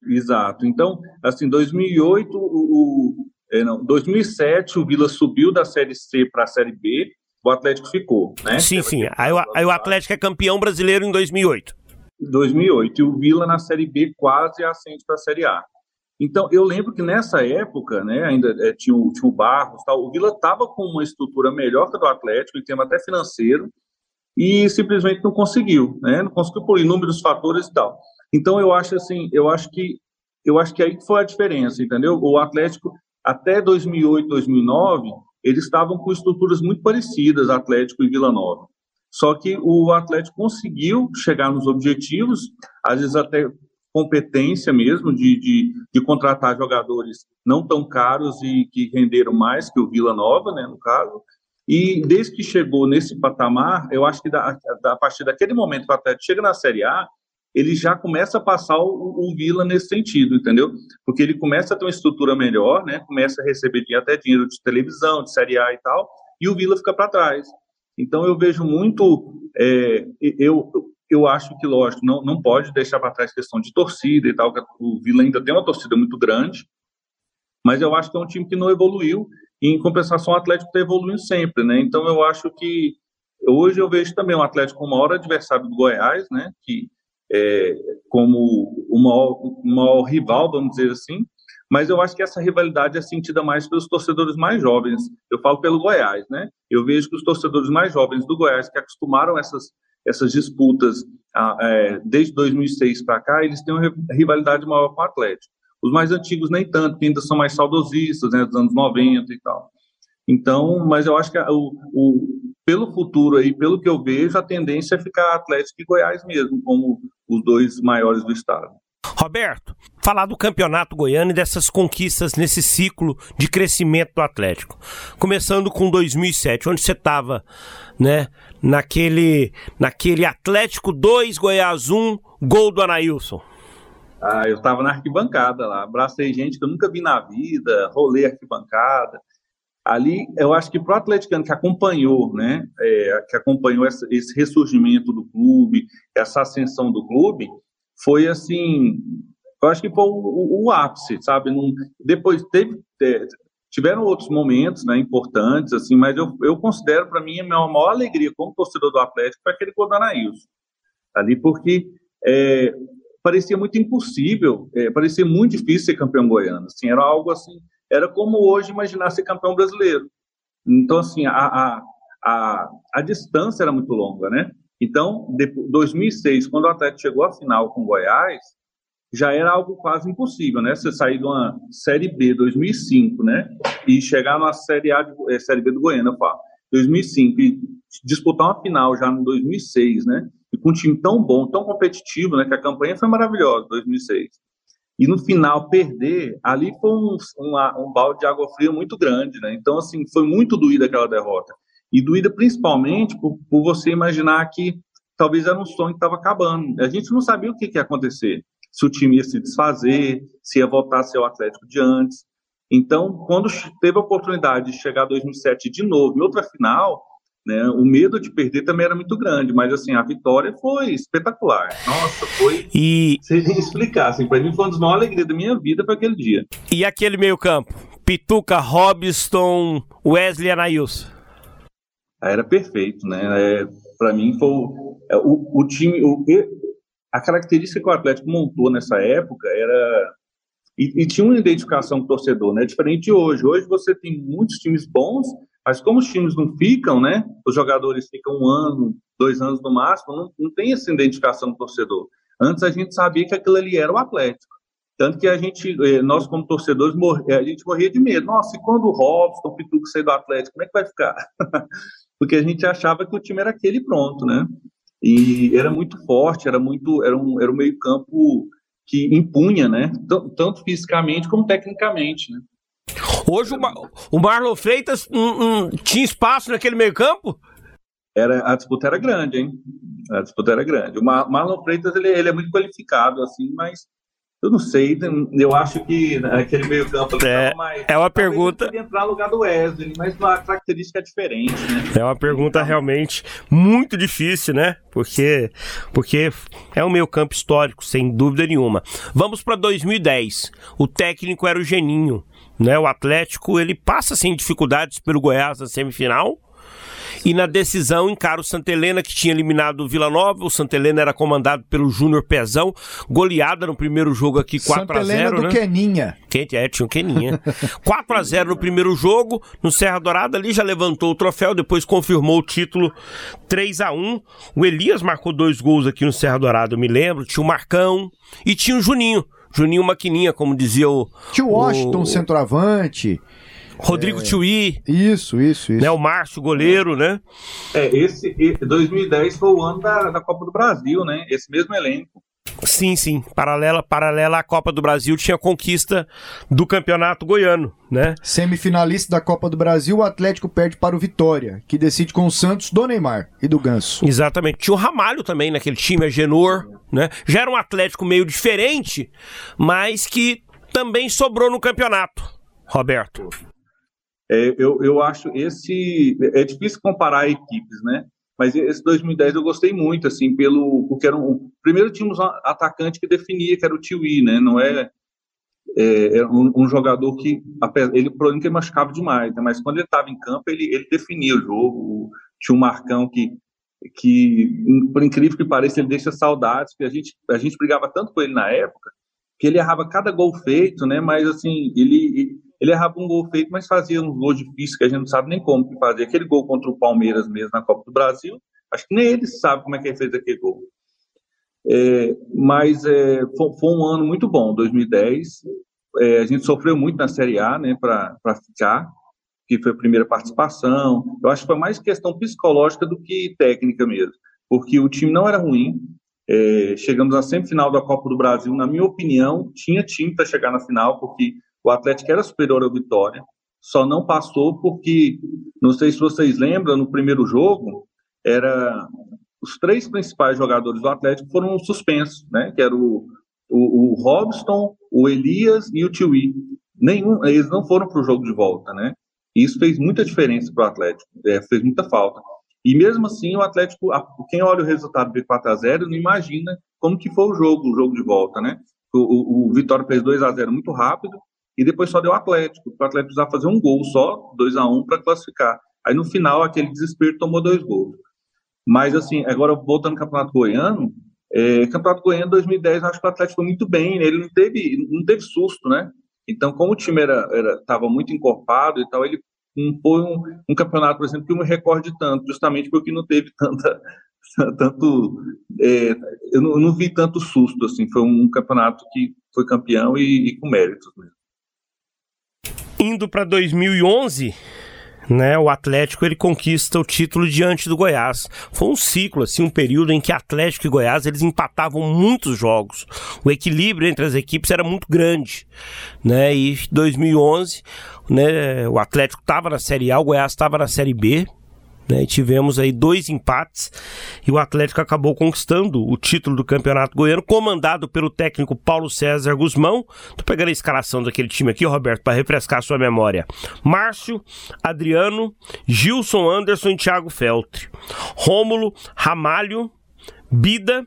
S9: Exato. Então, assim, 2008, o, o é, não, 2007 o Vila subiu da Série C para a Série B, o Atlético ficou, né?
S5: Sim, sim. Aí, aí o Atlético é campeão brasileiro em 2008.
S9: 2008. E o Vila na Série B quase ascende para a Série A. Então, eu lembro que nessa época, né, ainda é, tinha, o, tinha o Barros, tal, o Vila estava com uma estrutura melhor que a do Atlético, em termos até financeiro, e simplesmente não conseguiu, né, não conseguiu por inúmeros fatores e tal. Então, eu acho assim, eu acho que eu acho que aí foi a diferença, entendeu? O Atlético, até 2008, 2009, eles estavam com estruturas muito parecidas, Atlético e Vila Nova. Só que o Atlético conseguiu chegar nos objetivos, às vezes até competência mesmo de, de, de, contratar jogadores não tão caros e que renderam mais que o Vila Nova, né, no caso. E desde que chegou nesse patamar, eu acho que da, da, a partir daquele momento que o Atlético chega na Série A, ele já começa a passar o, o, Vila nesse sentido, entendeu? Porque ele começa a ter uma estrutura melhor, né? Começa a receber até dinheiro de televisão, de Série A e tal, e o Vila fica para trás. Então eu vejo muito, é, eu, eu acho que, lógico, não, não pode deixar para trás questão de torcida e tal, que o Vila ainda tem uma torcida muito grande, mas eu acho que é um time que não evoluiu, e em compensação o Atlético está evoluindo sempre, né? Então eu acho que hoje eu vejo também o Atlético como maior adversário do Goiás, né? Que é, como o maior, o maior rival, vamos dizer assim, mas eu acho que essa rivalidade é sentida mais pelos torcedores mais jovens. Eu falo pelo Goiás, né? Eu vejo que os torcedores mais jovens do Goiás, que acostumaram essas, essas disputas ah, é, desde 2006 para cá, eles têm uma rivalidade maior com o Atlético. Os mais antigos nem tanto, que ainda são mais saudosistas, né, dos anos 90 e tal. Então, mas eu acho que o, o, pelo futuro aí, pelo que eu vejo, a tendência é ficar Atlético e Goiás mesmo, como os dois maiores do estado.
S5: Roberto, falar do campeonato goiano e dessas conquistas nesse ciclo de crescimento do Atlético. Começando com 2007, onde você estava, né, naquele, naquele Atlético 2, Goiás 1, gol do Anailson.
S9: Ah, eu estava na arquibancada lá, abracei gente que eu nunca vi na vida, rolei arquibancada. ali eu acho que para o atleticano que acompanhou, né, é, que acompanhou esse ressurgimento do clube, essa ascensão do clube, foi assim, eu acho que foi o, o, ápice, sabe? Num, depois teve, é, tiveram outros momentos, né, importantes, assim, mas eu, eu considero para mim a minha maior alegria como torcedor do Atlético foi aquele gol do ali porque é, parecia muito impossível, é, parecia muito difícil ser campeão goiano, assim, era algo assim era como hoje imaginar ser campeão brasileiro. Então, assim, a, a, a, a distância era muito longa, né? Então, de 2006, quando o Atlético chegou à final com Goiás, já era algo quase impossível, né? Você sair de uma Série B 2005, né? E chegar na Série A, de, é, Série B do Goiânia, eu falo, 2005, e disputar uma final já em 2006, né? E com um time tão bom, tão competitivo, né? Que a campanha foi maravilhosa, 2006 e no final perder, ali foi um, uma, um balde de água fria muito grande, né? Então, assim, foi muito doída aquela derrota. E doída principalmente por, por você imaginar que talvez era um sonho que estava acabando. A gente não sabia o que, que ia acontecer, se o time ia se desfazer, se ia voltar a ser o Atlético de antes. Então, quando teve a oportunidade de chegar 2007 de novo, em outra final, né? O medo de perder também era muito grande, mas assim, a vitória foi espetacular. Nossa, foi.
S5: E.
S9: Sem explicar, assim, para mim foi uma das maiores alegrias da minha vida para aquele dia.
S5: E aquele meio-campo? Pituca, Robson, Wesley Anailson.
S9: Era perfeito, né? É, para mim foi o, é, o, o time. O, a característica que o Atlético montou nessa época era e, e, tinha uma identificação com o torcedor, né? Diferente de hoje. Hoje você tem muitos times bons, mas como os times não ficam, né? Os jogadores ficam um ano, dois anos no máximo, não, não tem essa identificação com o torcedor. Antes a gente sabia que aquilo ali era o Atlético. Tanto que a gente, eh, nós como torcedores, a gente morria de medo. Nossa, e quando o Robson, o Pituco sair do Atlético, como é que vai ficar? Porque a gente achava que o time era aquele pronto, né? E era muito forte, era muito, era um, era um meio campo que impunha, né? Tanto fisicamente como tecnicamente, né?
S5: Hoje o, Mar o Marlon Freitas um, um, tinha espaço naquele meio campo?
S9: Era, a disputa era grande, hein? A disputa era grande. O Mar Marlon Freitas ele, ele é muito qualificado, assim, mas eu não sei, eu acho que aquele meio campo
S5: é, mais, é uma pergunta
S9: entrar no lugar do Wesley, mas uma característica diferente, né?
S5: É uma pergunta realmente muito difícil, né? Porque porque é um meio campo histórico, sem dúvida nenhuma. Vamos para 2010. O técnico era o Geninho, né? O Atlético, ele passa sem dificuldades pelo Goiás na semifinal e na decisão encara o Santa Helena, que tinha eliminado o Vila Nova. O Santa Helena era comandado pelo Júnior Pezão. Goleada no primeiro jogo aqui, 4 Santa a 0 Helena do né?
S4: Queninha.
S5: Quente, é, tinha o Queninha. 4 a 0 no primeiro jogo, no Serra Dourada, ali já levantou o troféu, depois confirmou o título 3 a 1 O Elias marcou dois gols aqui no Serra Dourada, eu me lembro. Tinha o Marcão e tinha o Juninho. Juninho Maquininha, como dizia o.
S4: Tinha o Washington, o... centroavante.
S5: Rodrigo é, Tui.
S4: Isso, isso, isso.
S5: Né, o Márcio, goleiro, né?
S9: É, esse, 2010 foi o ano da, da Copa do Brasil, né? Esse mesmo elenco.
S5: Sim, sim. Paralela, paralela à Copa do Brasil tinha a conquista do Campeonato Goiano, né?
S4: Semifinalista da Copa do Brasil, o Atlético perde para o Vitória, que decide com o Santos do Neymar e do Ganso.
S5: Exatamente. Tinha o Ramalho também naquele time, a Genor, né? Já era um Atlético meio diferente, mas que também sobrou no campeonato, Roberto.
S9: É, eu, eu acho esse é difícil comparar equipes, né? Mas esse 2010 eu gostei muito, assim, pelo porque era um primeiro tínhamos um atacante que definia que era o Tiwi, né? Não é, é, é um, um, jogador que ele por que ele machucava demais, né? mas quando ele estava em campo ele, ele definia o jogo. Tinha um Marcão que que por incrível que pareça ele deixa saudades, porque a gente a gente brigava tanto com ele na época que ele errava cada gol feito, né? Mas assim ele ele errava um gol feito, mas fazia uns gols difíceis que a gente não sabe nem como que. Aquele gol contra o Palmeiras mesmo na Copa do Brasil, acho que nem ele sabe como é que ele fez aquele gol. É, mas é, foi, foi, um ano muito bom, 2010. É, a gente sofreu muito na Série A, né, para ficar, que foi a primeira participação. Eu acho que foi mais questão psicológica do que técnica mesmo, porque o time não era ruim. É, chegamos à semifinal da Copa do Brasil, na minha opinião, tinha time para chegar na final, porque o Atlético era superior ao Vitória, só não passou porque, não sei se vocês lembram, no primeiro jogo, era os três principais jogadores do Atlético foram suspensos, né? Que era o, o, o Robson, o Elias e o Tiwi. Nenhum, eles não foram para o jogo de volta, né? E isso fez muita diferença para o Atlético, é, fez muita falta. E mesmo assim, o Atlético, quem olha o resultado de 4 a 0 não imagina como que foi o jogo, o jogo de volta, né? O, o, o Vitória fez 2 a 0 muito rápido e depois só deu Atlético. O Atlético precisava fazer um gol só, 2 a 1 para classificar. Aí no final, aquele desespero tomou dois gols. Mas assim, agora voltando ao Campeonato Goiano, é, Campeonato Goiano 2010, acho que o Atlético foi muito bem, né? ele não teve, não teve susto, né? Então, como o time era estava muito encorpado e tal, ele não foi um, um, campeonato, por exemplo, que não recorde tanto, justamente porque não teve tanta, tanto, é, eu, não, eu, não, vi tanto susto, assim, foi um campeonato que foi campeão e, e com méritos mesmo.
S5: Indo para 2011, né, o Atlético ele conquista o título diante do Goiás. Foi um ciclo, assim, um período em que Atlético e Goiás eles empatavam muitos jogos. O equilíbrio entre as equipes era muito grande, né? E 2011, né, o Atlético estava na Série A, o Goiás estava na Série B, né, tivemos aí dois empates e o Atlético acabou conquistando o título do Campeonato Goiano, comandado pelo técnico Paulo César Guzmão. Tô pegando a escalação daquele time aqui, Roberto, para refrescar a sua memória. Márcio, Adriano, Gilson Anderson e Thiago Feltre. Rômulo, Ramalho, Bida,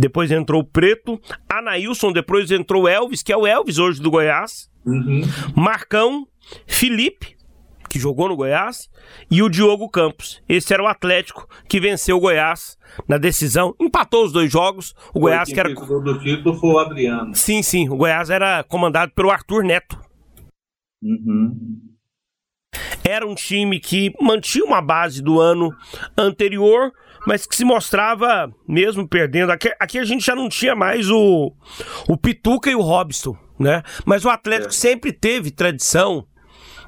S5: depois entrou o Preto, Anailson, depois entrou o Elvis, que é o Elvis hoje do Goiás. Uhum. Marcão, Felipe, que jogou no Goiás, e o Diogo Campos. Esse era o Atlético que venceu o Goiás na decisão, empatou os dois jogos. O foi Goiás que era
S9: do título foi o Adriano.
S5: Sim, sim, o Goiás era comandado pelo Arthur Neto.
S9: Uhum.
S5: Era um time que mantinha uma base do ano anterior, mas que se mostrava mesmo perdendo. Aqui, aqui a gente já não tinha mais o, o Pituca e o Robson, né? Mas o Atlético é. sempre teve tradição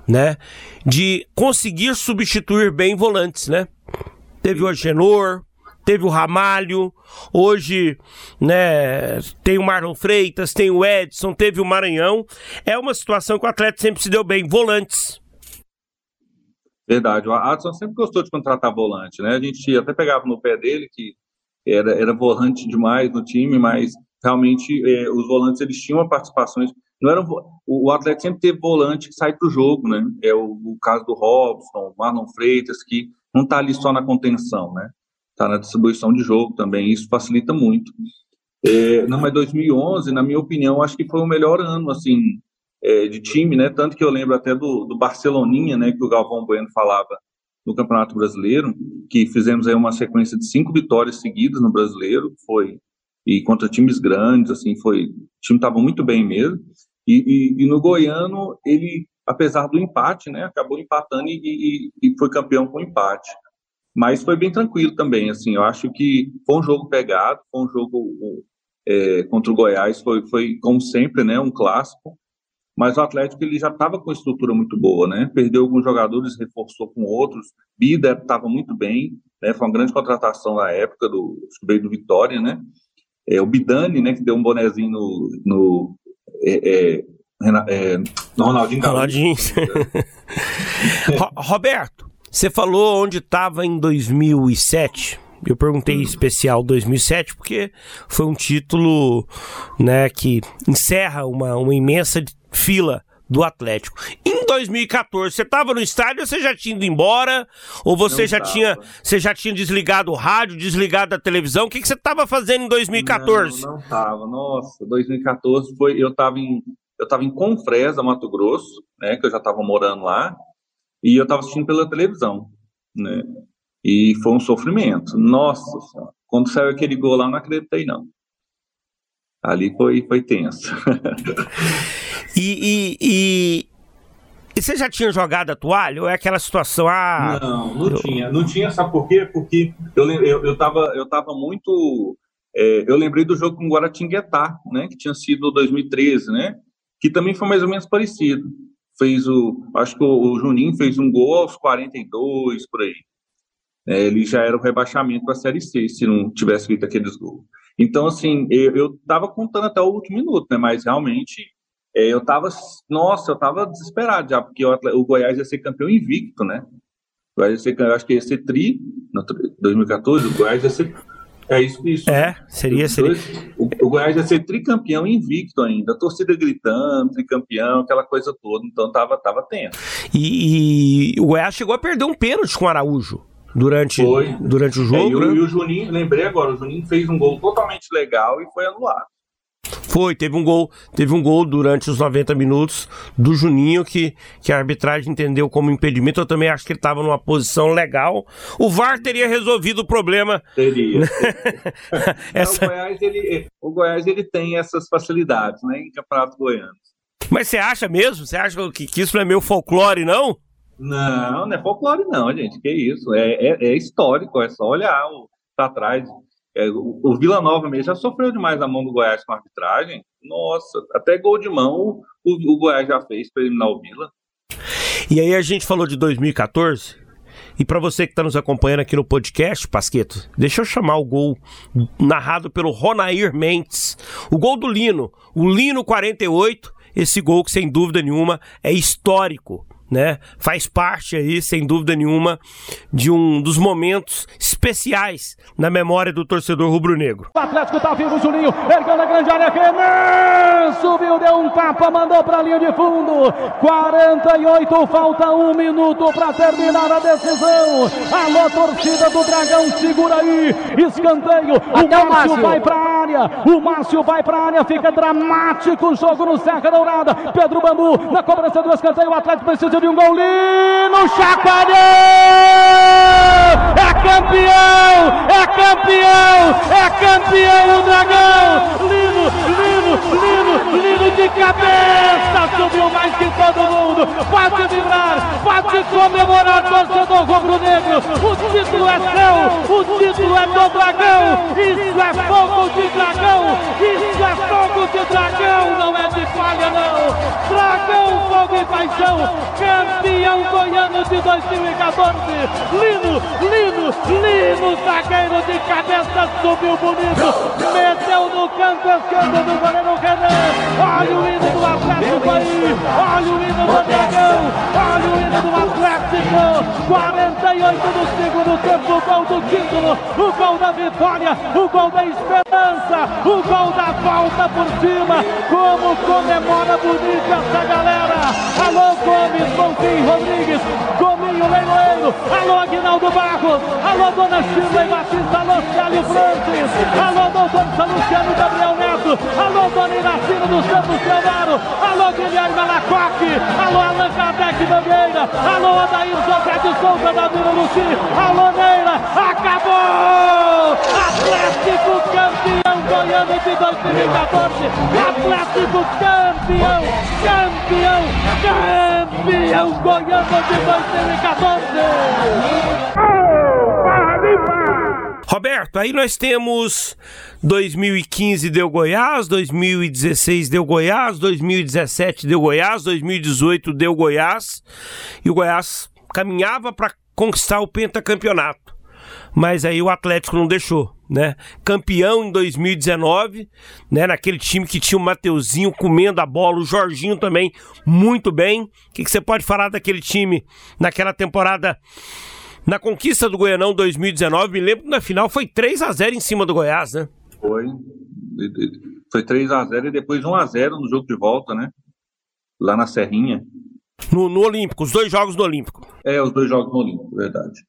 S5: né? De conseguir substituir bem volantes, né? Teve o Agenor, teve o Ramalho, hoje, né, tem o Marlon Freitas, tem o Edson, teve o Maranhão. É uma situação que o atleta sempre se deu bem, volantes.
S9: Verdade, o Adson sempre gostou de contratar volante, né? A gente até pegava no pé dele que era, era volante demais no time, mas realmente eh, os volantes eles tinham participações não era o, o Atlético sempre teve volante que sai para o jogo, né? É o, o, caso do Robson, Marlon Freitas, que não está ali só na contenção, né? Está na distribuição de jogo também, isso facilita muito. É, não, mas 2011, na minha opinião, acho que foi o melhor ano, assim, é, de time, né? Tanto que eu lembro até do, do Barceloninha, né? Que o Galvão Bueno falava no Campeonato Brasileiro, que fizemos aí uma sequência de cinco vitórias seguidas no Brasileiro, foi e contra times grandes, assim, foi, o time estava muito bem mesmo. E, e, e, no Goiano, ele, apesar do empate, né, acabou empatando e, e, foi campeão com empate. Mas foi bem tranquilo também, assim, eu acho que foi um jogo pegado, foi um jogo é, contra o Goiás, foi, foi, como sempre, né, um clássico, mas o Atlético ele já estava com estrutura muito boa, né, perdeu alguns jogadores, reforçou com outros, Bida estava muito bem, né, foi uma grande contratação na época, do, do Vitória, né, é, o Bidani, né, que deu um bonezinho no, no é, é, é, Ronaldinho.
S5: Ronaldinho. Roberto, você falou onde estava em 2007. Eu perguntei hum. especial 2007 porque foi um título, né, que encerra uma, uma imensa fila do Atlético. Em 2014, você estava no estádio ou você já tinha ido embora? Ou você já tinha, você já tinha desligado o rádio, desligado a televisão? O que, que você estava fazendo em 2014?
S9: Não, não tava. Nossa, 2014 foi, eu estava em eu estava em Confresa, Mato Grosso, né, que eu já estava morando lá, e eu estava assistindo pela televisão, né? E foi um sofrimento. Nossa, quando saiu aquele gol lá, não acreditei não. Ali foi foi tenso.
S5: E, e, e, e, você já tinha jogado a toalha? Ou é aquela situação? Ah,
S9: não, não eu... tinha. Não tinha, sabe por quê? Porque eu, eu, eu, tava, eu tava muito. É, eu lembrei do jogo com o Guaratinguetá, né? Que tinha sido 2013, né? Que também foi mais ou menos parecido. Fez o. Acho que o, o Juninho fez um gol aos 42, por aí. É, ele já era o rebaixamento para a Série C, se não tivesse feito aqueles gols. Então, assim, eu estava contando até o último minuto, né? Mas realmente é, eu tava, nossa, eu tava desesperado já, porque o, o Goiás ia ser campeão invicto, né? O Goiás ia ser, eu acho que ia ser tri, no 2014, o Goiás ia ser É isso, isso.
S5: É, seria, seria.
S9: O, o Goiás ia ser tricampeão invicto ainda, a torcida gritando, tricampeão, aquela coisa toda, então tava, tava tenso.
S5: E, e o Goiás chegou a perder um pênalti com o Araújo durante,
S9: Foi.
S5: durante o
S9: É,
S5: jogo.
S9: e, o,
S5: né?
S9: e o Juninho, lembrei agora, o Juninho fez um gol totalmente legal e foi anulado.
S5: Foi, teve um gol, teve um gol durante os 90 minutos do Juninho que, que a arbitragem entendeu como impedimento. Eu também acho que ele estava numa posição legal. O VAR teria resolvido o problema.
S9: Teria.
S5: Essa-
S9: O, Goiás, ele, o Goiás ele tem essas facilidades, né, em campeonato goiano.
S5: Mas você acha mesmo? Você acha que, que isso não é meu folclore, não?
S9: Não, não é folclore não, gente, que isso, é, é, é histórico, é só olhar pra trás. É, o, o Vila Nova mesmo já sofreu demais na mão do Goiás com a arbitragem. Nossa, até gol de mão o, o Goiás já fez para eliminar o Vila.
S5: E aí a gente falou de 2014. E para você que está nos acompanhando aqui no podcast, Pasqueto, deixa eu chamar o gol narrado pelo Ronair Mendes. O gol do Lino, o Lino 48, esse gol que sem dúvida nenhuma é histórico, né? Faz parte aí, sem dúvida nenhuma, de um dos momentos especiais na memória do torcedor rubro-negro.
S8: O Atlético tá vivo, Juninho. Ergando a grande área. Renan subiu, deu um tapa, mandou pra linha de fundo. 48, falta um minuto pra terminar a decisão. Alô, torcida do Dragão, segura aí. Escanteio. O Márcio vai pra área. O Márcio vai pra área. Fica dramático o jogo no Serra Dourada. Pedro Bambu na cobrança do escanteio. O Atlético precisa de um gol. Lino chacoalhou! Campeão! É campeão! É campeão o Dragão! Lino, Lino, Lino, Lino de cabeça! Subiu mais que todo mundo! Pode vibrar! Pode comemorar, torcedor rubro-negro! O título é seu! O título é do Dragão! Isso é fogo de dragão! Isso é fogo de dragão! Não é de falha, não! Dragão, fogo e paixão! Campeão goiano de 2014! Lino, Lino, Lino, zagueiro de cabeça, subiu bonito! Meteu no canto esquerdo do goleiro Renan! Olha o hino do Atlético aí! Olha o hino do Dragão! Olha o hino do Atlético! 48 do segundo tempo, o gol do título, o gol da vitória, o gol da esperança, o gol da volta por cima. Como comemora bonito essa galera! Alô, Gomes, Bonfim, Rodrigues, Alô, Aguinaldo Barros, alô, Dona Shirley Batista, alô, Célio Francis, alô, doutor Salustiano Gabriel Neto, alô, Dona Iracina dos Santos Teodoro, alô, Guilherme Alacoque, alô, Allan Kardec Bandeira, alô, Adair José de Souza da Vila Luci, alô, Neira, acabou! Atlético campeão goiano de 2014, Atlético campeão, campeão, campeão goiano de 2014!
S5: Roberto, aí nós temos 2015 deu Goiás, 2016 deu Goiás, 2017 deu Goiás, 2018 deu Goiás e o Goiás caminhava para conquistar o pentacampeonato. Mas aí o Atlético não deixou, né? Campeão em 2019, né? Naquele time que tinha o Mateuzinho comendo a bola, o Jorginho também muito bem. O que, que você pode falar daquele time naquela temporada na conquista do Goianão 2019, me lembro que na final foi 3 a 0 em cima do Goiás, né?
S9: Foi. Foi 3 a 0 e depois 1 a 0 no jogo de volta, né? Lá na Serrinha.
S5: No, no Olímpico, os dois jogos no Olímpico.
S9: É, os dois jogos no Olímpico, verdade.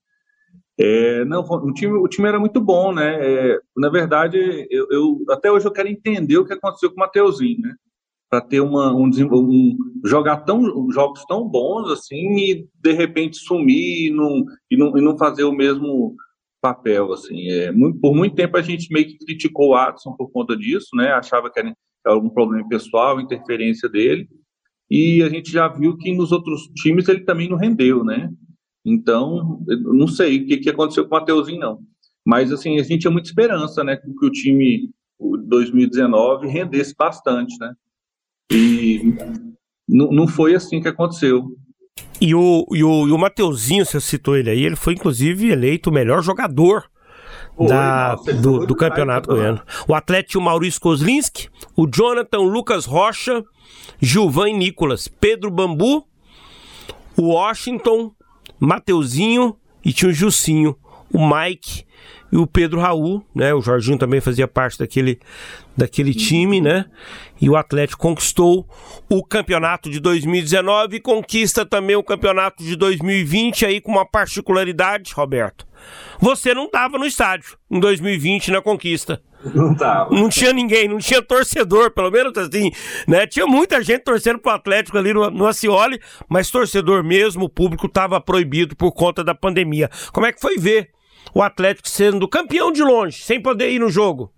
S9: É, não, o time, o time era muito bom, né? É, na verdade, eu, eu, até hoje eu quero entender o que aconteceu com o Mateuzinho, né? Para ter uma, um, um, jogar tão, jogos tão bons assim e de repente sumir e não, e não, e não fazer o mesmo papel, assim. É, muito, por muito tempo a gente meio que criticou o Adson por conta disso, né? Achava que era algum problema pessoal, interferência dele. E a gente já viu que nos outros times ele também não rendeu, né? Então, não sei o que, que aconteceu com o Mateuzinho, não. Mas, assim, a gente tinha muita esperança, né? Que o time, o 2019, rendesse bastante, né? E não, não foi assim que aconteceu.
S5: E o, e o, e o Mateuzinho, você citou ele aí, ele foi, inclusive, eleito o melhor jogador da,
S9: nossa,
S5: do, do campeonato
S9: né?
S5: goiano. O Atlético Maurício Kozlinski, o Jonathan Lucas Rocha, Gilvan Nicolas, Pedro Bambu, o Washington, Mateuzinho e tinha o Jucinho. o Mike e o Pedro Raul, né? O Jorginho também fazia parte daquele, daquele time, né? E o Atlético conquistou o campeonato de 2019 e conquista também o campeonato de 2020 aí com uma particularidade, Roberto. Você não estava no estádio em 2020 na conquista.
S9: Não tava.
S5: Não tinha ninguém, não tinha torcedor, pelo menos assim, né? Tinha muita gente torcendo pro Atlético ali no, no Acioli, mas torcedor mesmo, o público estava proibido por conta da pandemia. Como é que foi ver o Atlético sendo campeão de longe, sem poder ir no jogo?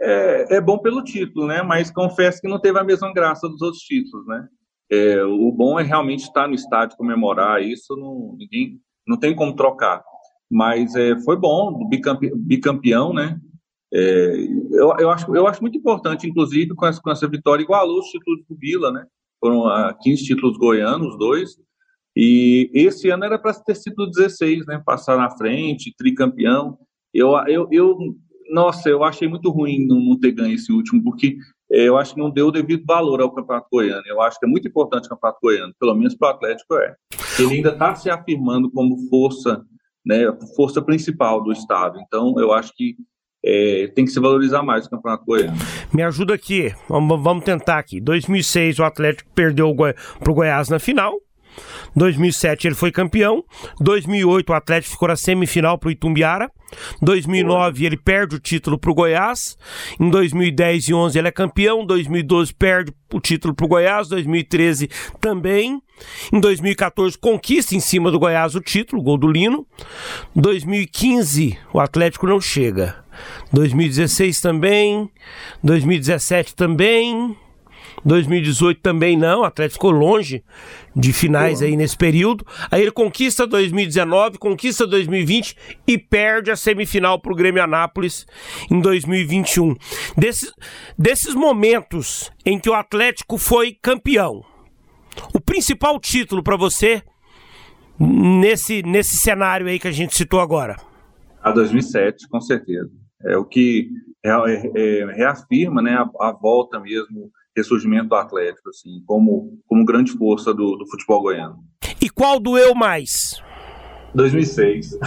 S9: É, é bom pelo título, né? Mas confesso que não teve a mesma graça dos outros títulos, né? É, o bom é realmente estar no estádio comemorar isso, não, ninguém não tem como trocar. Mas é, foi bom, bicampeão, bicampeão né? É, eu, eu, acho, eu acho muito importante, inclusive, com essa, com essa vitória, igualou os títulos do Vila, né? Foram a 15 títulos goianos, dois. E esse ano era para ter sido 16, né? Passar na frente, tricampeão. Eu, eu, eu, nossa, eu achei muito ruim não, não ter ganho esse último, porque é, eu acho que não deu o devido valor ao Campeonato Goiano. Eu acho que é muito importante o Campeonato Goiano, pelo menos para o Atlético é. Ele ainda está se afirmando como força, né? Força principal do estado. Então, eu acho que é, tem que se valorizar mais o Campeonato Goiano.
S5: Me ajuda aqui, vamos, vamos tentar aqui. 2006 o Atlético perdeu para o Goiás na final. 2007 ele foi campeão. 2008 o Atlético ficou na semifinal para o Itumbiara. 2009 ele perde o título para o Goiás. Em 2010 e 11 ele é campeão. 2012 perde o título para o Goiás. 2013 também. Em 2014 conquista em cima do Goiás o título, gol do Lino. 2015 o Atlético não chega. 2016 também. 2017 também. 2018 também não, o Atlético ficou longe de finais Pô. aí nesse período. Aí ele conquista 2019, conquista 2020 e perde a semifinal para o Grêmio Anápolis em 2021. Desses, desses momentos em que o Atlético foi campeão, o principal título para você nesse, nesse cenário aí que a gente citou agora?
S9: A 2007, com certeza. É o que é, é, reafirma né, a, a volta mesmo ressurgimento do Atlético, assim, como, como grande força do, do futebol goiano.
S5: E qual doeu mais?
S9: 2006.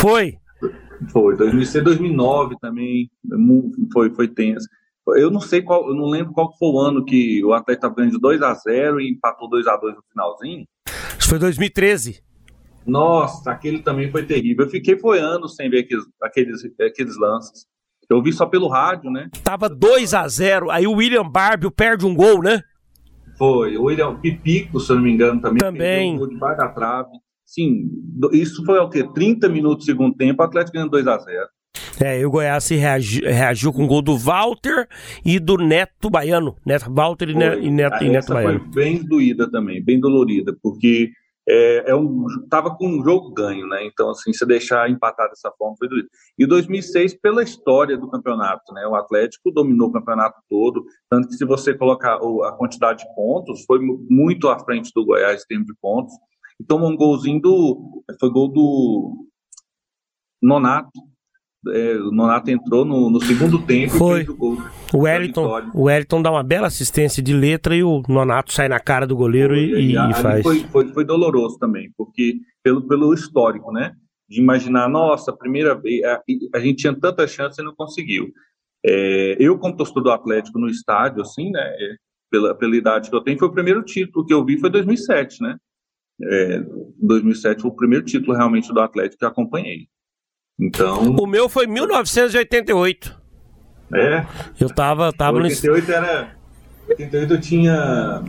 S5: Foi?
S9: foi. 2006, 2009 também foi, foi tenso. Eu não sei qual, eu não lembro qual foi o ano que o Atlético estava ganhando de 2 a 0 e empatou 2 a 2 no finalzinho.
S5: Isso foi 2013.
S9: Nossa, aquele também foi terrível. Eu fiquei foi anos sem ver aqueles, aqueles, aqueles lances. Eu vi só pelo rádio, né?
S5: Tava 2 a 0 aí o William Barbio perde um gol, né?
S9: Foi, o William Pipico, se eu não me engano, também.
S5: Também. Um
S9: gol debaixo da trave. Sim, isso foi o quê? 30 minutos do segundo tempo, o Atlético ganhando 2 a 0
S5: é, e o Goiás se reagiu, reagiu com o gol do Walter e do Neto Baiano. Neto, Walter e, Neto, e Neto, e Neto Baiano.
S9: Foi bem doída também, bem dolorida, porque é, é um, tava com um jogo ganho, né? Então, assim, se deixar empatar dessa forma foi doido. E 2006, pela história do campeonato, né? O Atlético dominou o campeonato todo, tanto que se você colocar a quantidade de pontos, foi muito à frente do Goiás em termos de pontos. E tomou um golzinho do. Foi gol do Nonato, é, o Nonato entrou no, no segundo tempo
S5: Foi. o O Wellington, o Wellington dá uma bela assistência de letra e o Nonato sai na cara do goleiro foi, e, e, e faz.
S9: Foi, foi, foi, doloroso também, porque pelo, pelo histórico, né? De imaginar, nossa, primeira vez, a, a gente tinha tanta chance e não conseguiu. É, eu, como torcedor do Atlético no estádio, assim, né? É, pela, pela idade que eu tenho, foi o primeiro título que eu vi, foi 2007, né? É, 2007 foi o primeiro título realmente do Atlético que acompanhei. Então.
S5: O meu foi 1988.
S9: É.
S5: Eu tava, tava
S9: 88 no... era. 88 eu tinha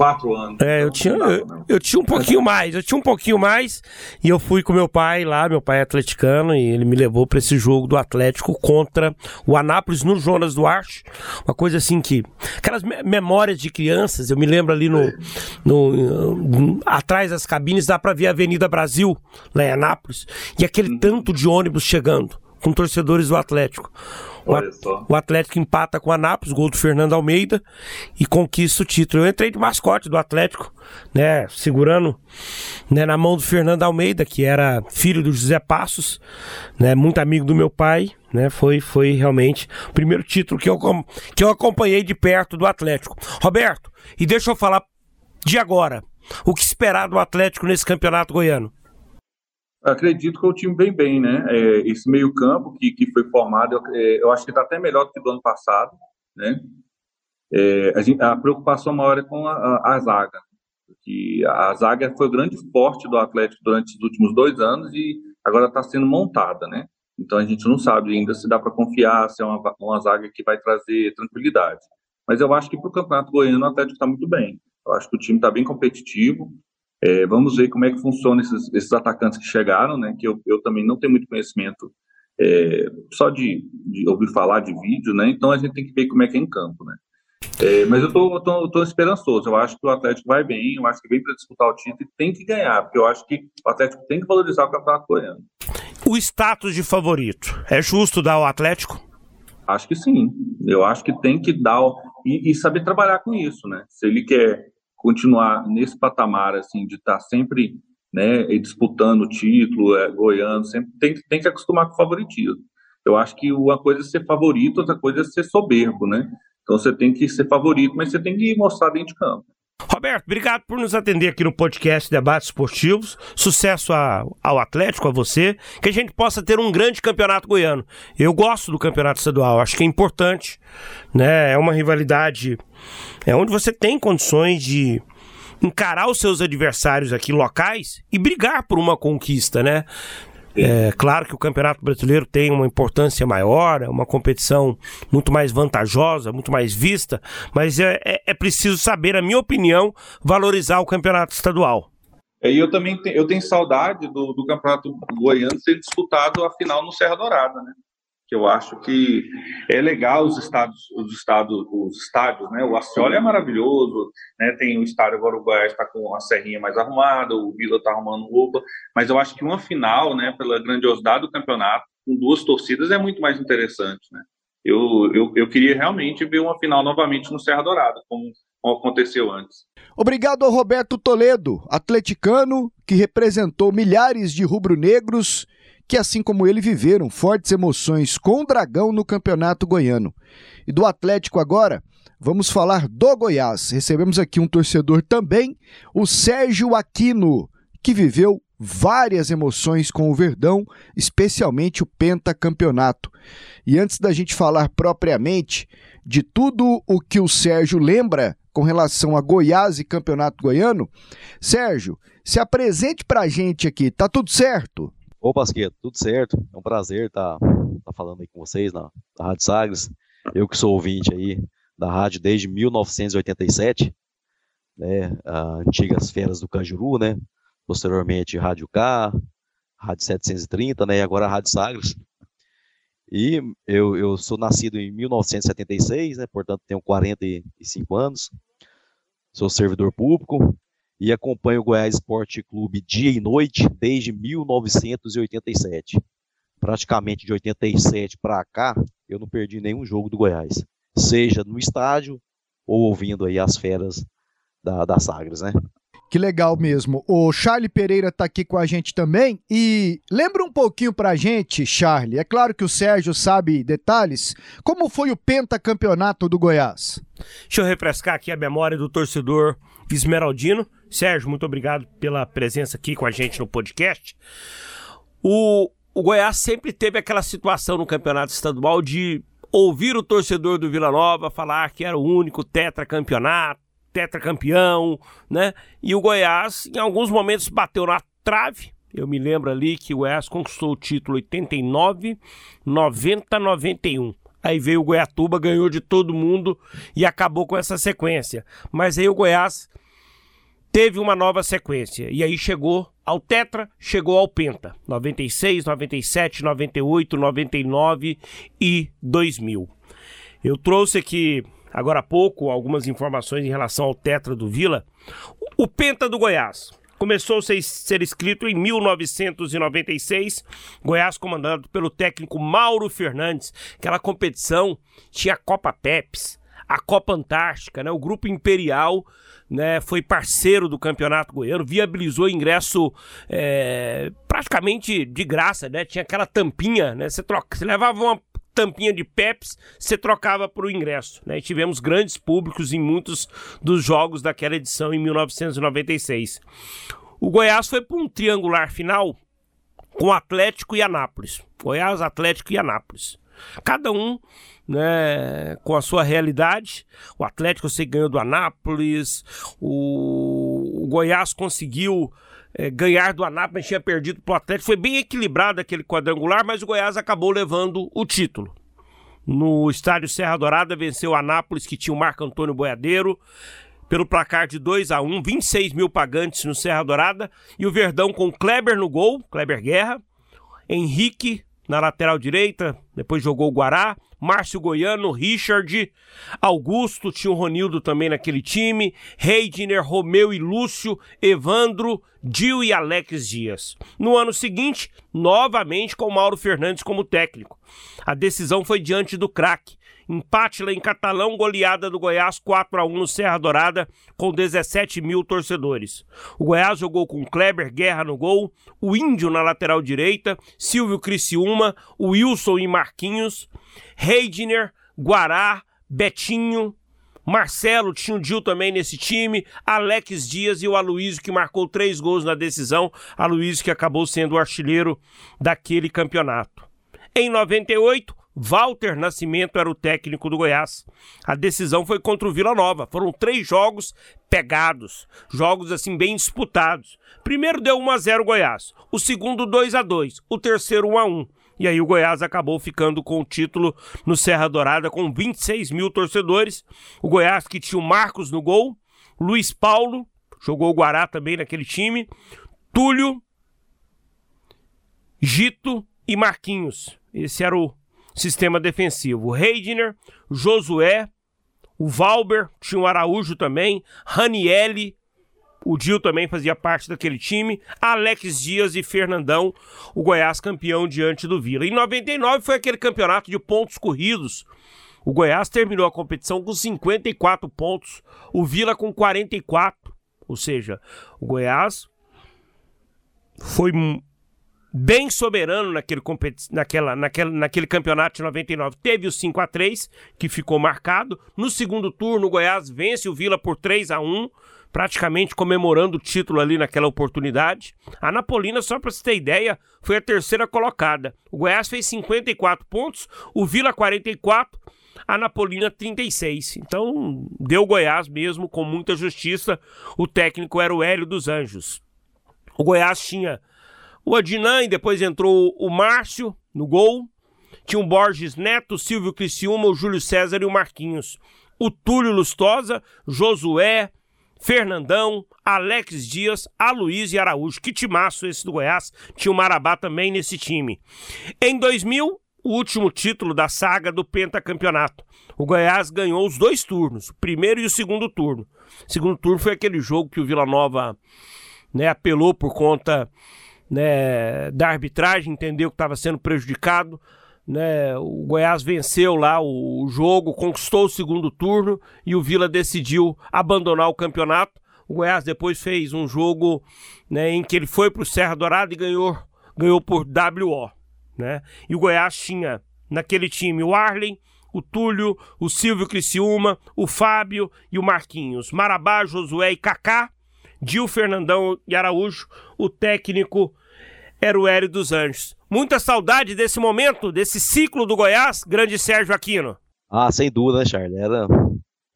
S9: quatro anos.
S5: É, eu então tinha, eu, eu, tinha um pouquinho mais, eu tinha um pouquinho mais e eu fui com meu pai lá, meu pai é atleticano e ele me levou para esse jogo do Atlético contra o Anápolis no Jonas Duarte, uma coisa assim que aquelas memórias de crianças, eu me lembro ali no, no, no atrás das cabines dá para ver a Avenida Brasil lá em Anápolis e aquele uhum. tanto de ônibus chegando com torcedores do Atlético. O, Atlético empata com a Anápolis, gol do Fernando Almeida, e conquista o título. Eu entrei de mascote do Atlético, né, segurando né, na mão do Fernando Almeida, que era filho do José Passos, né, muito amigo do meu pai. Né, foi, foi realmente o primeiro título que eu, que eu acompanhei de perto do Atlético. Roberto, e deixa eu falar de agora. O que esperar do Atlético nesse campeonato goiano?
S9: Acredito que o time vem bem, né? É, esse meio-campo que, que foi formado, eu, é, eu acho que está até melhor do que do ano passado, né? É, a, gente, a, preocupação maior é com a, a, a zaga, que a zaga foi o grande forte do Atlético durante os últimos dois anos e agora está sendo montada, né? Então a gente não sabe ainda se dá para confiar, se é uma, uma zaga que vai trazer tranquilidade. Mas eu acho que para o Campeonato Goiano o Atlético está muito bem. Eu acho que o time está bem competitivo. É, vamos ver como é que funciona esses, esses, atacantes que chegaram, né? Que eu, eu também não tenho muito conhecimento é, só de, de, ouvir falar de vídeo, né? Então a gente tem que ver como é que é em campo, né? É, mas eu tô, tô, tô, esperançoso. Eu acho que o Atlético vai bem, eu acho que vem para disputar o título e tem que ganhar, porque eu acho que o Atlético tem que valorizar o campeonato goiano.
S5: O status de favorito é justo dar ao Atlético?
S9: Acho que sim. Eu acho que tem que dar e, e saber trabalhar com isso, né? Se ele quer continuar nesse patamar assim de estar tá sempre né, disputando o título, é, sempre tem, tem que acostumar com o favoritismo. Eu acho que uma coisa é ser favorito, outra coisa é ser soberbo, né? Então você tem que ser favorito, mas você tem que mostrar dentro de campo.
S5: Roberto, obrigado por nos atender aqui no podcast Debates Esportivos. Sucesso a, ao Atlético, a você. Que a gente possa ter um grande campeonato goiano. Eu gosto do campeonato estadual, acho que é importante. Né? É uma rivalidade é onde você tem condições de encarar os seus adversários aqui locais e brigar por uma conquista, né? É claro que o Campeonato Brasileiro tem uma importância maior, é uma competição muito mais vantajosa, muito mais vista, mas é, é, é preciso saber, na minha opinião, valorizar o Campeonato Estadual.
S9: E eu também tenho, eu tenho saudade do, do Campeonato Goiano ser disputado a final no Serra Dourada, né? Que eu acho que é legal os estados, os estados, os estádios, né? O Ascioli é maravilhoso, né? Tem o estádio agora o Goiás está com a serrinha mais arrumada, o Vila está arrumando roupa, mas eu acho que uma final, né? Pela grandiosidade do campeonato, com duas torcidas é muito mais interessante, né? Eu, eu, eu queria realmente ver uma final novamente no Serra Dourada, como, como aconteceu antes.
S4: Obrigado ao Roberto Toledo, atleticano que representou milhares de rubro-negros que, assim como ele, viveram fortes emoções com o Dragão no Campeonato Goiano. E do Atlético agora, vamos falar do Goiás. Recebemos aqui um torcedor também, o Sérgio Aquino, que viveu várias emoções com o Verdão, especialmente o pentacampeonato. E antes da gente falar propriamente de tudo o que o Sérgio lembra com relação a Goiás e Campeonato Goiano, Sérgio, se apresente pra gente aqui, tá tudo certo?
S10: Ô Pasqueto, tudo certo? É um prazer estar tá, tá falando aí com vocês na, na Rádio Sagres. Eu que sou ouvinte aí da rádio desde 1987, né, antigas feras do Cajuru, né, posteriormente Rádio K, Rádio 730, né, e agora Rádio Sagres. E eu, eu sou nascido em 1976, né, portanto tenho 45 anos, sou servidor público, e acompanho o Goiás Esporte Clube dia e noite desde 1987. Praticamente de 87 para cá, eu não perdi nenhum jogo do Goiás, seja no estádio ou ouvindo aí as feras da, da Sagres, né?
S4: Que legal mesmo. O Charlie Pereira está aqui com a gente também. E lembra um pouquinho para a gente, Charlie. É claro que o Sérgio sabe detalhes. Como foi o pentacampeonato do Goiás?
S5: Deixa eu refrescar aqui a memória do torcedor Esmeraldino. Sérgio, muito obrigado pela presença aqui com a gente no podcast. O, o Goiás sempre teve aquela situação no campeonato estadual de ouvir o torcedor do Vila Nova falar que era o único tetracampeonato, tetracampeão, né? E o Goiás, em alguns momentos, bateu na trave. Eu me lembro ali que o Goiás conquistou o título 89, 90, 91. Aí veio o Goiatuba, ganhou de todo mundo e acabou com essa sequência. Mas aí o Goiás teve uma nova sequência. E aí chegou ao Tetra, chegou ao Penta. 96, 97, 98, 99 e 2000. Eu trouxe aqui, agora há pouco, algumas informações em relação ao Tetra do Vila. O Penta do Goiás. Começou a ser escrito em 1996, Goiás comandado pelo técnico Mauro Fernandes. Aquela competição tinha Copa Peps, a Copa Antártica, né? O grupo Imperial né, foi parceiro do Campeonato Goiano, viabilizou ingresso é, praticamente de graça, né? Tinha aquela tampinha, né? Você, troca, você levava uma tampinha de Peps, você trocava por o ingresso, né? E tivemos grandes públicos em muitos dos jogos daquela edição em 1996. O Goiás foi para um triangular final com Atlético e Anápolis. Goiás, Atlético e Anápolis. Cada um né, com a sua realidade. O Atlético você ganhou do Anápolis, o, o Goiás conseguiu é, ganhar do Anápolis, tinha perdido para o Atlético. Foi bem equilibrado aquele quadrangular, mas o Goiás acabou levando o título. No estádio Serra Dourada, venceu o Anápolis, que tinha o Marco Antônio Boiadeiro, pelo placar de 2 a 1 26 mil pagantes no Serra Dourada. E o Verdão com Kleber no gol, Kleber Guerra, Henrique na lateral direita, depois jogou o Guará, Márcio Goiano, Richard, Augusto, tinha o Ronildo também naquele time, Reidner, Romeu e Lúcio, Evandro, Dil e Alex Dias. No ano seguinte, novamente com Mauro Fernandes como técnico. A decisão foi diante do craque. Empate lá em Catalão, goleada do Goiás 4 a 1 no Serra Dourada, com 17 mil torcedores. O Goiás jogou com Kleber Guerra no gol, o Índio na lateral direita, Silvio Criciúma, Wilson e Marquinhos, Reidner, Guará, Betinho, Marcelo tinha o Dil também nesse time, Alex Dias e o Aloysio que marcou três gols na decisão, Aloysio que acabou sendo o artilheiro daquele campeonato. Em 98, Walter Nascimento era o técnico do Goiás. A decisão foi contra o Vila Nova. Foram três jogos pegados, jogos assim bem disputados. Primeiro deu 1 a 0 Goiás, o segundo 2 a 2, o terceiro 1 a 1. E aí o Goiás acabou ficando com o título no Serra Dourada com 26 mil torcedores. O Goiás que tinha o Marcos no gol, Luiz Paulo, jogou o Guará também naquele time, Túlio, Gito e Marquinhos. Esse era o sistema defensivo. Reidner, Josué, o Valber, tinha o Araújo também, Ranielli, o Dil também fazia parte daquele time, Alex Dias e Fernandão, o Goiás campeão diante do Vila. Em 99 foi aquele campeonato de pontos corridos. O Goiás terminou a competição com 54 pontos, o Vila com 44. Ou seja, o Goiás foi bem soberano naquele, naquela, naquela, naquele campeonato de 99. Teve o 5 a 3 que ficou marcado. No segundo turno, o Goiás vence o Vila por 3 a 1 praticamente comemorando o título ali naquela oportunidade. A Napolina, só para você ter ideia, foi a terceira colocada. O Goiás fez 54 pontos, o Vila 44, a Napolina 36. Então, deu Goiás mesmo com muita justiça. O técnico era o Hélio dos Anjos. O Goiás tinha o Adnan depois entrou o Márcio no gol. Tinha o Borges Neto, Silvio Criciúma, o Júlio César e o Marquinhos. O Túlio Lustosa, Josué, Fernandão, Alex Dias, Aloysio e Araújo. Que timaço esse do Goiás. Tinha o Marabá também nesse time. Em 2000, o último título da saga do pentacampeonato. O Goiás ganhou os dois turnos, o primeiro e o segundo turno. O segundo turno foi aquele jogo que o Vila Nova né, apelou por conta né, da arbitragem, entendeu que estava sendo prejudicado. Né, o Goiás venceu lá o, jogo, conquistou o segundo turno e o Vila decidiu abandonar o campeonato. O Goiás depois fez um jogo né, em que ele foi para o Serra Dourada e ganhou, ganhou por WO. Né? E o Goiás tinha naquele time o Arlen, o Túlio, o Silvio Criciúma, o Fábio e o Marquinhos, Marabá, Josué e Kaká, Dil Fernandão e Araújo, o técnico era o Hélio dos Anjos. Muita saudade desse momento, desse ciclo do Goiás, grande Sérgio Aquino.
S10: Ah, sem dúvida, né, Charles? Era,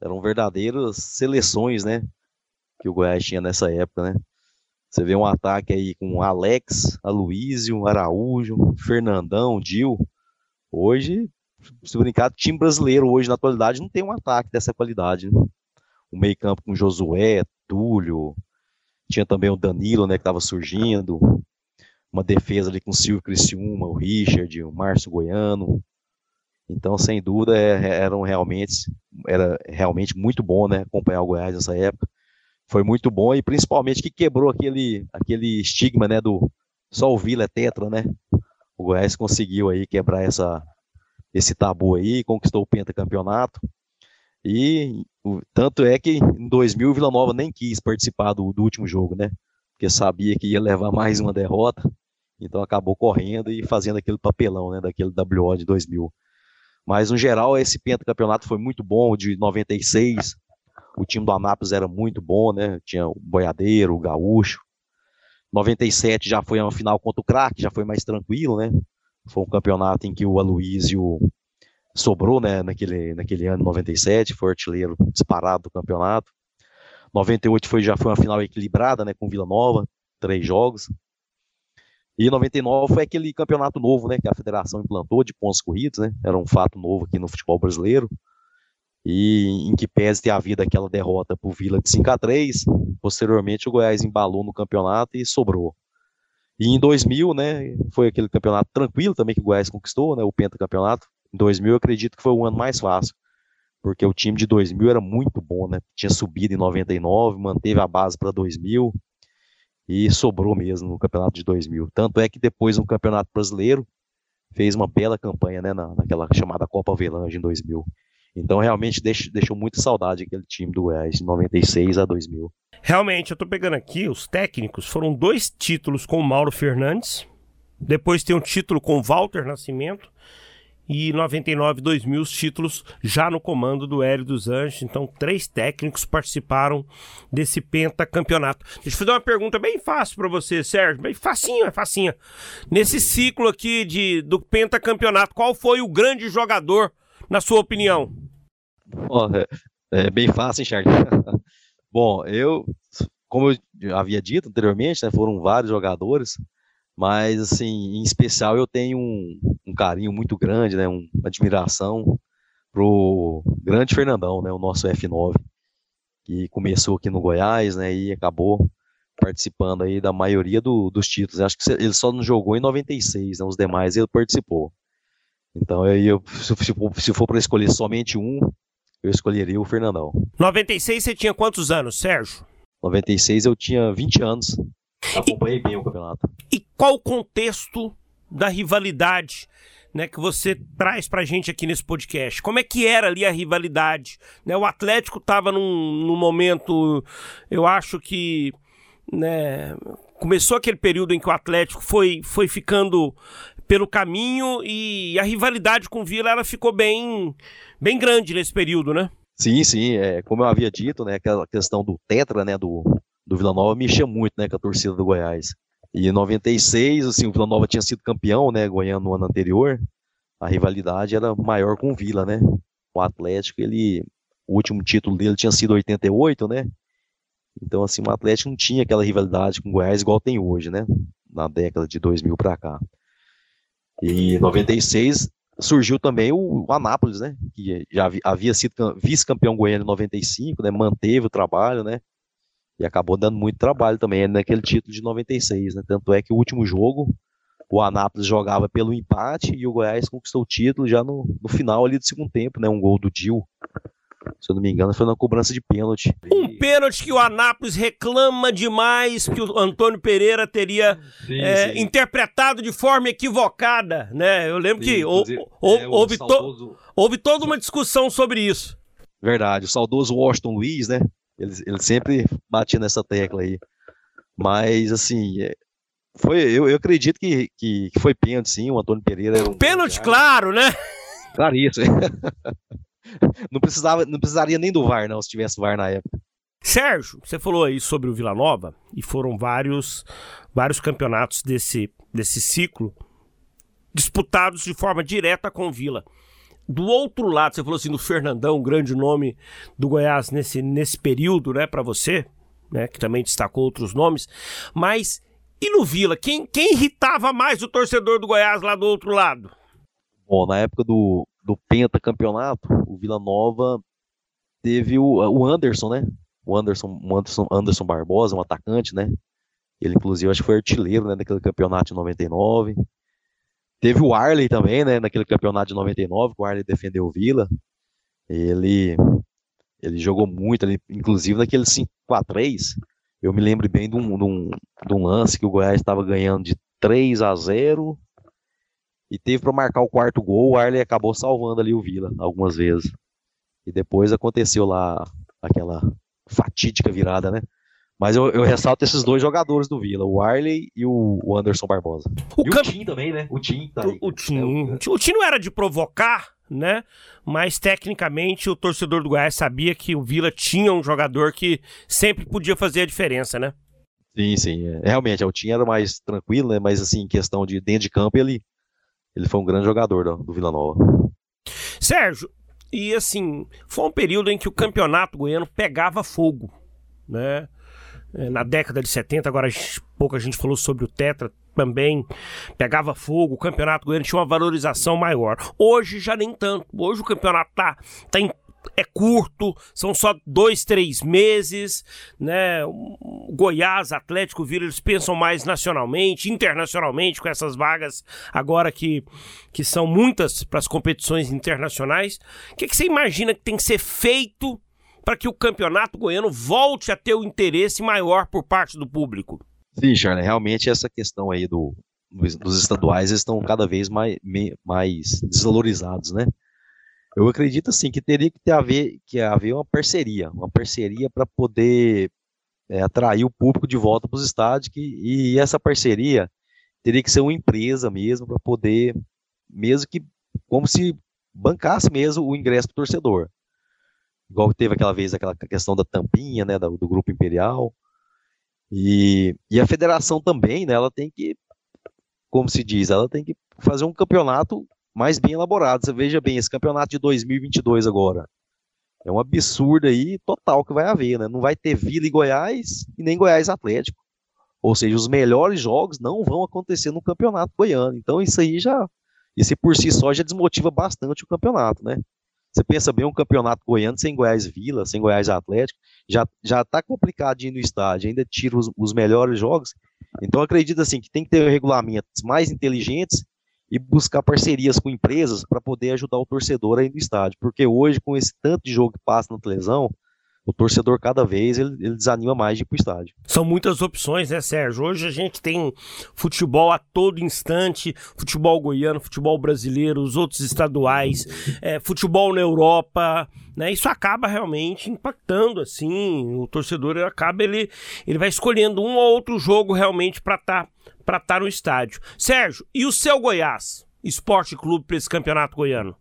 S10: eram verdadeiras seleções, né? Que o Goiás tinha nessa época, né? Você vê um ataque aí com Alex, Aloísio, Araújo, Fernandão, Dil. Hoje, se brincar, time brasileiro hoje na atualidade não tem um ataque dessa qualidade. Né? O meio campo com Josué, Túlio, tinha também o Danilo, né, que estava surgindo, uma defesa ali com o Silvio Criciúma, o Richard, o Márcio Goiano. Então, sem dúvida, é, eram realmente, era realmente muito bom, né, acompanhar o Goiás nessa época. Foi muito bom e principalmente que quebrou aquele, aquele estigma, né, do só o Vila é tetra, né? O Goiás conseguiu aí quebrar essa, esse tabu aí, conquistou o pentacampeonato. E o, tanto é que em 2000 o Vila Nova nem quis participar do, do último jogo, né? Porque sabia que ia levar mais uma derrota. Então acabou correndo e fazendo aquele papelão, né, daquele WO de 2000. Mas no geral esse pentacampeonato foi muito bom, de 96. O time do Anápolis era muito bom, né? Tinha o Boiadeiro, o Gaúcho. 97 já foi uma final contra o craque, já foi mais tranquilo, né? Foi um campeonato em que o Aloysio sobrou, né, naquele, naquele ano 97, foi artilheiro disparado do campeonato. 98 foi, já foi uma final equilibrada, né, com Vila Nova, três jogos. E 99 foi aquele campeonato novo, né, que a federação implantou de pontos corridos, né, era um fato novo aqui no futebol brasileiro. E em que pese ter havido aquela derrota para o Vila de 5 a 3 posteriormente o Goiás embalou no campeonato e sobrou. E em 2000, né, foi aquele campeonato tranquilo também que o Goiás conquistou, né, o pentacampeonato. Em 2000 eu acredito que foi o ano mais fácil, porque o time de 2000 era muito bom, né? Tinha subido em 99, manteve a base para 2000 e sobrou mesmo no campeonato de 2000. Tanto é que depois no Campeonato Brasileiro fez uma bela campanha, né, na, naquela chamada Copa Avelange em 2000. Então realmente deixou, deixou muita saudade aquele time do Goiás de 96 a 2000.
S5: Realmente, eu tô pegando aqui os técnicos, foram dois títulos com o Mauro Fernandes, depois tem um título com o Walter Nascimento e 99 2000 os títulos já no comando do Hélio dos Anjos. Então, três técnicos participaram desse pentacampeonato. Deixa eu fazer uma pergunta bem fácil para você, Sérgio. Bem facinho, é facinha. Nesse ciclo aqui de, do pentacampeonato, qual foi o grande jogador, na sua opinião?
S10: Oh, é, é, bem fácil, Charles? Bom, eu, como eu havia dito anteriormente, né, foram vários jogadores. Mas, assim, em especial eu tenho um, um carinho muito grande, né, uma admiração pro grande Fernandão, né, o nosso F9, que começou aqui no Goiás, né, e acabou participando aí da maioria do, dos títulos. Acho que ele só não jogou em 96, né, os demais ele participou. Então, eu, eu se, for, se for para escolher somente um, eu escolheria o Fernandão.
S5: 96 você tinha quantos anos, Sérgio?
S10: 96 eu tinha 20 anos. Acompanhei bem o campeonato.
S5: E qual o contexto da rivalidade né, que você traz pra gente aqui nesse podcast? Como é que era ali a rivalidade? Né, o Atlético estava num, num momento, eu acho que né, começou aquele período em que o Atlético foi, foi ficando pelo caminho e a rivalidade com o Vila ela ficou bem, bem grande nesse período, né?
S10: Sim, sim, é, como eu havia dito, né, aquela questão do tetra, né, do, do Vila Nova mexia muito, né, com a torcida do Goiás. E em 96, assim, o Vila Nova tinha sido campeão, né, goiano no ano anterior. A rivalidade era maior com o Vila, né? O Atlético, ele o último título dele tinha sido 88, né? Então, assim, o Atlético não tinha aquela rivalidade com o Goiás igual tem hoje, né? Na década de 2000 para cá. E em 96 surgiu também o, o Anápolis, né? Que já havia sido vice-campeão goiano em 95, né? Manteve o trabalho, né? E acabou dando muito trabalho também é naquele título de 96, né? Tanto é que o último jogo, o Anápolis jogava pelo empate e o Goiás conquistou o título já no, no final ali do segundo tempo, né? Um gol do Dil. Se eu não me engano, foi na cobrança de pênalti.
S5: Um pênalti que o Anápolis reclama demais que o Antônio Pereira teria sim, é, sim. interpretado de forma equivocada, né? Eu lembro sim, que ou, ou, é, houve, saudoso... to, houve toda uma discussão sobre isso.
S10: Verdade, o saudoso Washington Luiz, né? Ele, ele sempre batia nessa tecla aí. Mas, assim, é, foi, eu, eu acredito que, que, que foi pênalti, sim. O Antônio Pereira era um.
S5: Pênalti, claro, né?
S10: Claro, isso. não, precisava, não precisaria nem do VAR, não, se tivesse VAR na época.
S5: Sérgio, você falou aí sobre o Vila Nova e foram vários, vários campeonatos desse, desse ciclo disputados de forma direta com o Vila. Do outro lado, você falou assim do Fernandão, grande nome do Goiás nesse, nesse período, né, para você, né, que também destacou outros nomes, mas e no Vila, quem, quem irritava mais o torcedor do Goiás lá do outro lado?
S10: Bom, na época do, do Penta Campeonato, o Vila Nova teve o, o Anderson, né? O Anderson, o Anderson, Anderson Barbosa, um atacante, né? Ele, inclusive, acho que foi artilheiro né, daquele campeonato de 99. Teve o Arley também, né, naquele campeonato de 99, que o Arley defendeu o Vila. Ele, ele jogou muito, ali, inclusive naquele 5x3. Eu me lembro bem de um, de um, de um lance que o Goiás estava ganhando de 3 a 0 e teve para marcar o quarto gol. O Arley acabou salvando ali o Vila algumas vezes. E depois aconteceu lá aquela fatídica virada, né? Mas eu, eu, ressalto esses dois jogadores do Vila, o Arley e o, Anderson Barbosa.
S5: O e o Tim também, né? O Tim tá aí. O, o, Tim. É, o... Tim não era de provocar, né? Mas tecnicamente o torcedor do Goiás sabia que o Vila tinha um jogador que sempre podia fazer a diferença, né?
S10: Sim, sim. É. Realmente, o time era mais tranquilo, né? Mas assim, em questão de dentro de campo, ele, ele foi um grande jogador do, do Vila Nova.
S5: Sérgio, e assim, foi um período em que o campeonato goiano pegava fogo, né? É, na década de 70, agora pouco a gente falou sobre o Tetra também, pegava fogo, o campeonato goiano tinha uma valorização maior. Hoje já nem tanto. Hoje o campeonato tá, tá em é curto, são só dois, três meses, né? Goiás, Atlético, Vila, eles pensam mais nacionalmente, internacionalmente, com essas vagas agora que, que são muitas para as competições internacionais. O que, que você imagina que tem que ser feito para que o campeonato goiano volte a ter o interesse maior por parte do público?
S10: Sim, Charlie, realmente essa questão aí do, dos estaduais estão cada vez mais, mais desvalorizados, né? Eu acredito assim que teria que ter haver, que haver uma parceria, uma parceria para poder é, atrair o público de volta para os estádios, que, e essa parceria teria que ser uma empresa mesmo para poder, mesmo que como se bancasse mesmo o ingresso do torcedor. Igual teve aquela vez aquela questão da tampinha, né, do, do grupo imperial. E, e a federação também, né, ela tem que, como se diz, ela tem que fazer um campeonato mais bem elaborado. Você veja bem, esse campeonato de 2022 agora. É um absurdo aí total que vai haver, né? Não vai ter Vila e Goiás e nem Goiás Atlético. Ou seja, os melhores jogos não vão acontecer no campeonato goiano. Então isso aí já, isso por si só já desmotiva bastante o campeonato, né? Você pensa bem um campeonato goiano sem Goiás Vila, sem Goiás Atlético, já já tá complicado de ir no estádio, ainda tira os, os melhores jogos. Então acredito assim que tem que ter regulamentos mais inteligentes e buscar parcerias com empresas para poder ajudar o torcedor aí no estádio. Porque hoje, com esse tanto de jogo que passa na televisão, o torcedor cada vez ele, ele, desanima mais de ir pro estádio.
S5: São muitas opções, né, Sérgio? Hoje a gente tem futebol a todo instante, futebol goiano, futebol brasileiro, os outros estaduais, é, futebol na Europa, né? Isso acaba realmente impactando, assim, o torcedor acaba ele, ele vai escolhendo um ou outro jogo realmente para estar tá para estar tá no estádio. Sérgio, e o seu Goiás, Esporte Clube para esse campeonato goiano?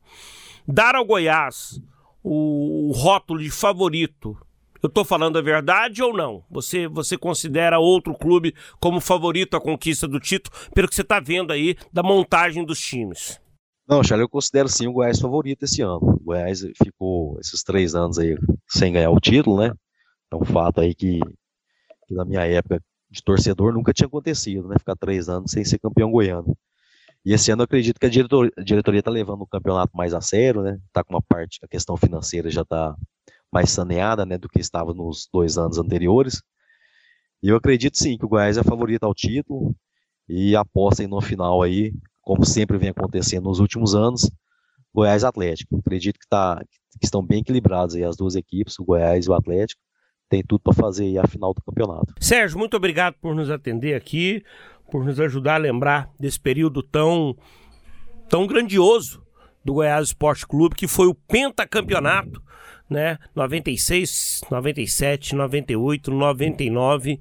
S5: Dar ao Goiás o, o rótulo de favorito, eu estou falando a verdade ou não? Você, você considera outro clube como favorito à conquista do título, pelo que você está vendo aí da montagem dos times?
S10: Não, Charles, eu considero sim o Goiás favorito esse ano. O Goiás ficou esses três anos aí sem ganhar o título, né? É um fato aí que, que na minha época de torcedor nunca tinha acontecido, né? Ficar três anos sem ser campeão goiano. E esse ano eu acredito que a diretoria está levando o campeonato mais a sério, né? Tá com uma parte, a questão financeira já está mais saneada, né? Do que estava nos dois anos anteriores. E eu acredito sim que o Goiás é favorito ao título e aposta aí no final aí, como sempre vem acontecendo nos últimos anos, Goiás Atlético. Acredito que, tá, que estão bem equilibrados aí as duas equipes, o Goiás e o Atlético tem tudo para fazer a final do campeonato.
S5: Sérgio, muito obrigado por nos atender aqui, por nos ajudar a lembrar desse período tão, tão grandioso do Goiás Esporte Clube, que foi o pentacampeonato, né? 96, 97, 98, 99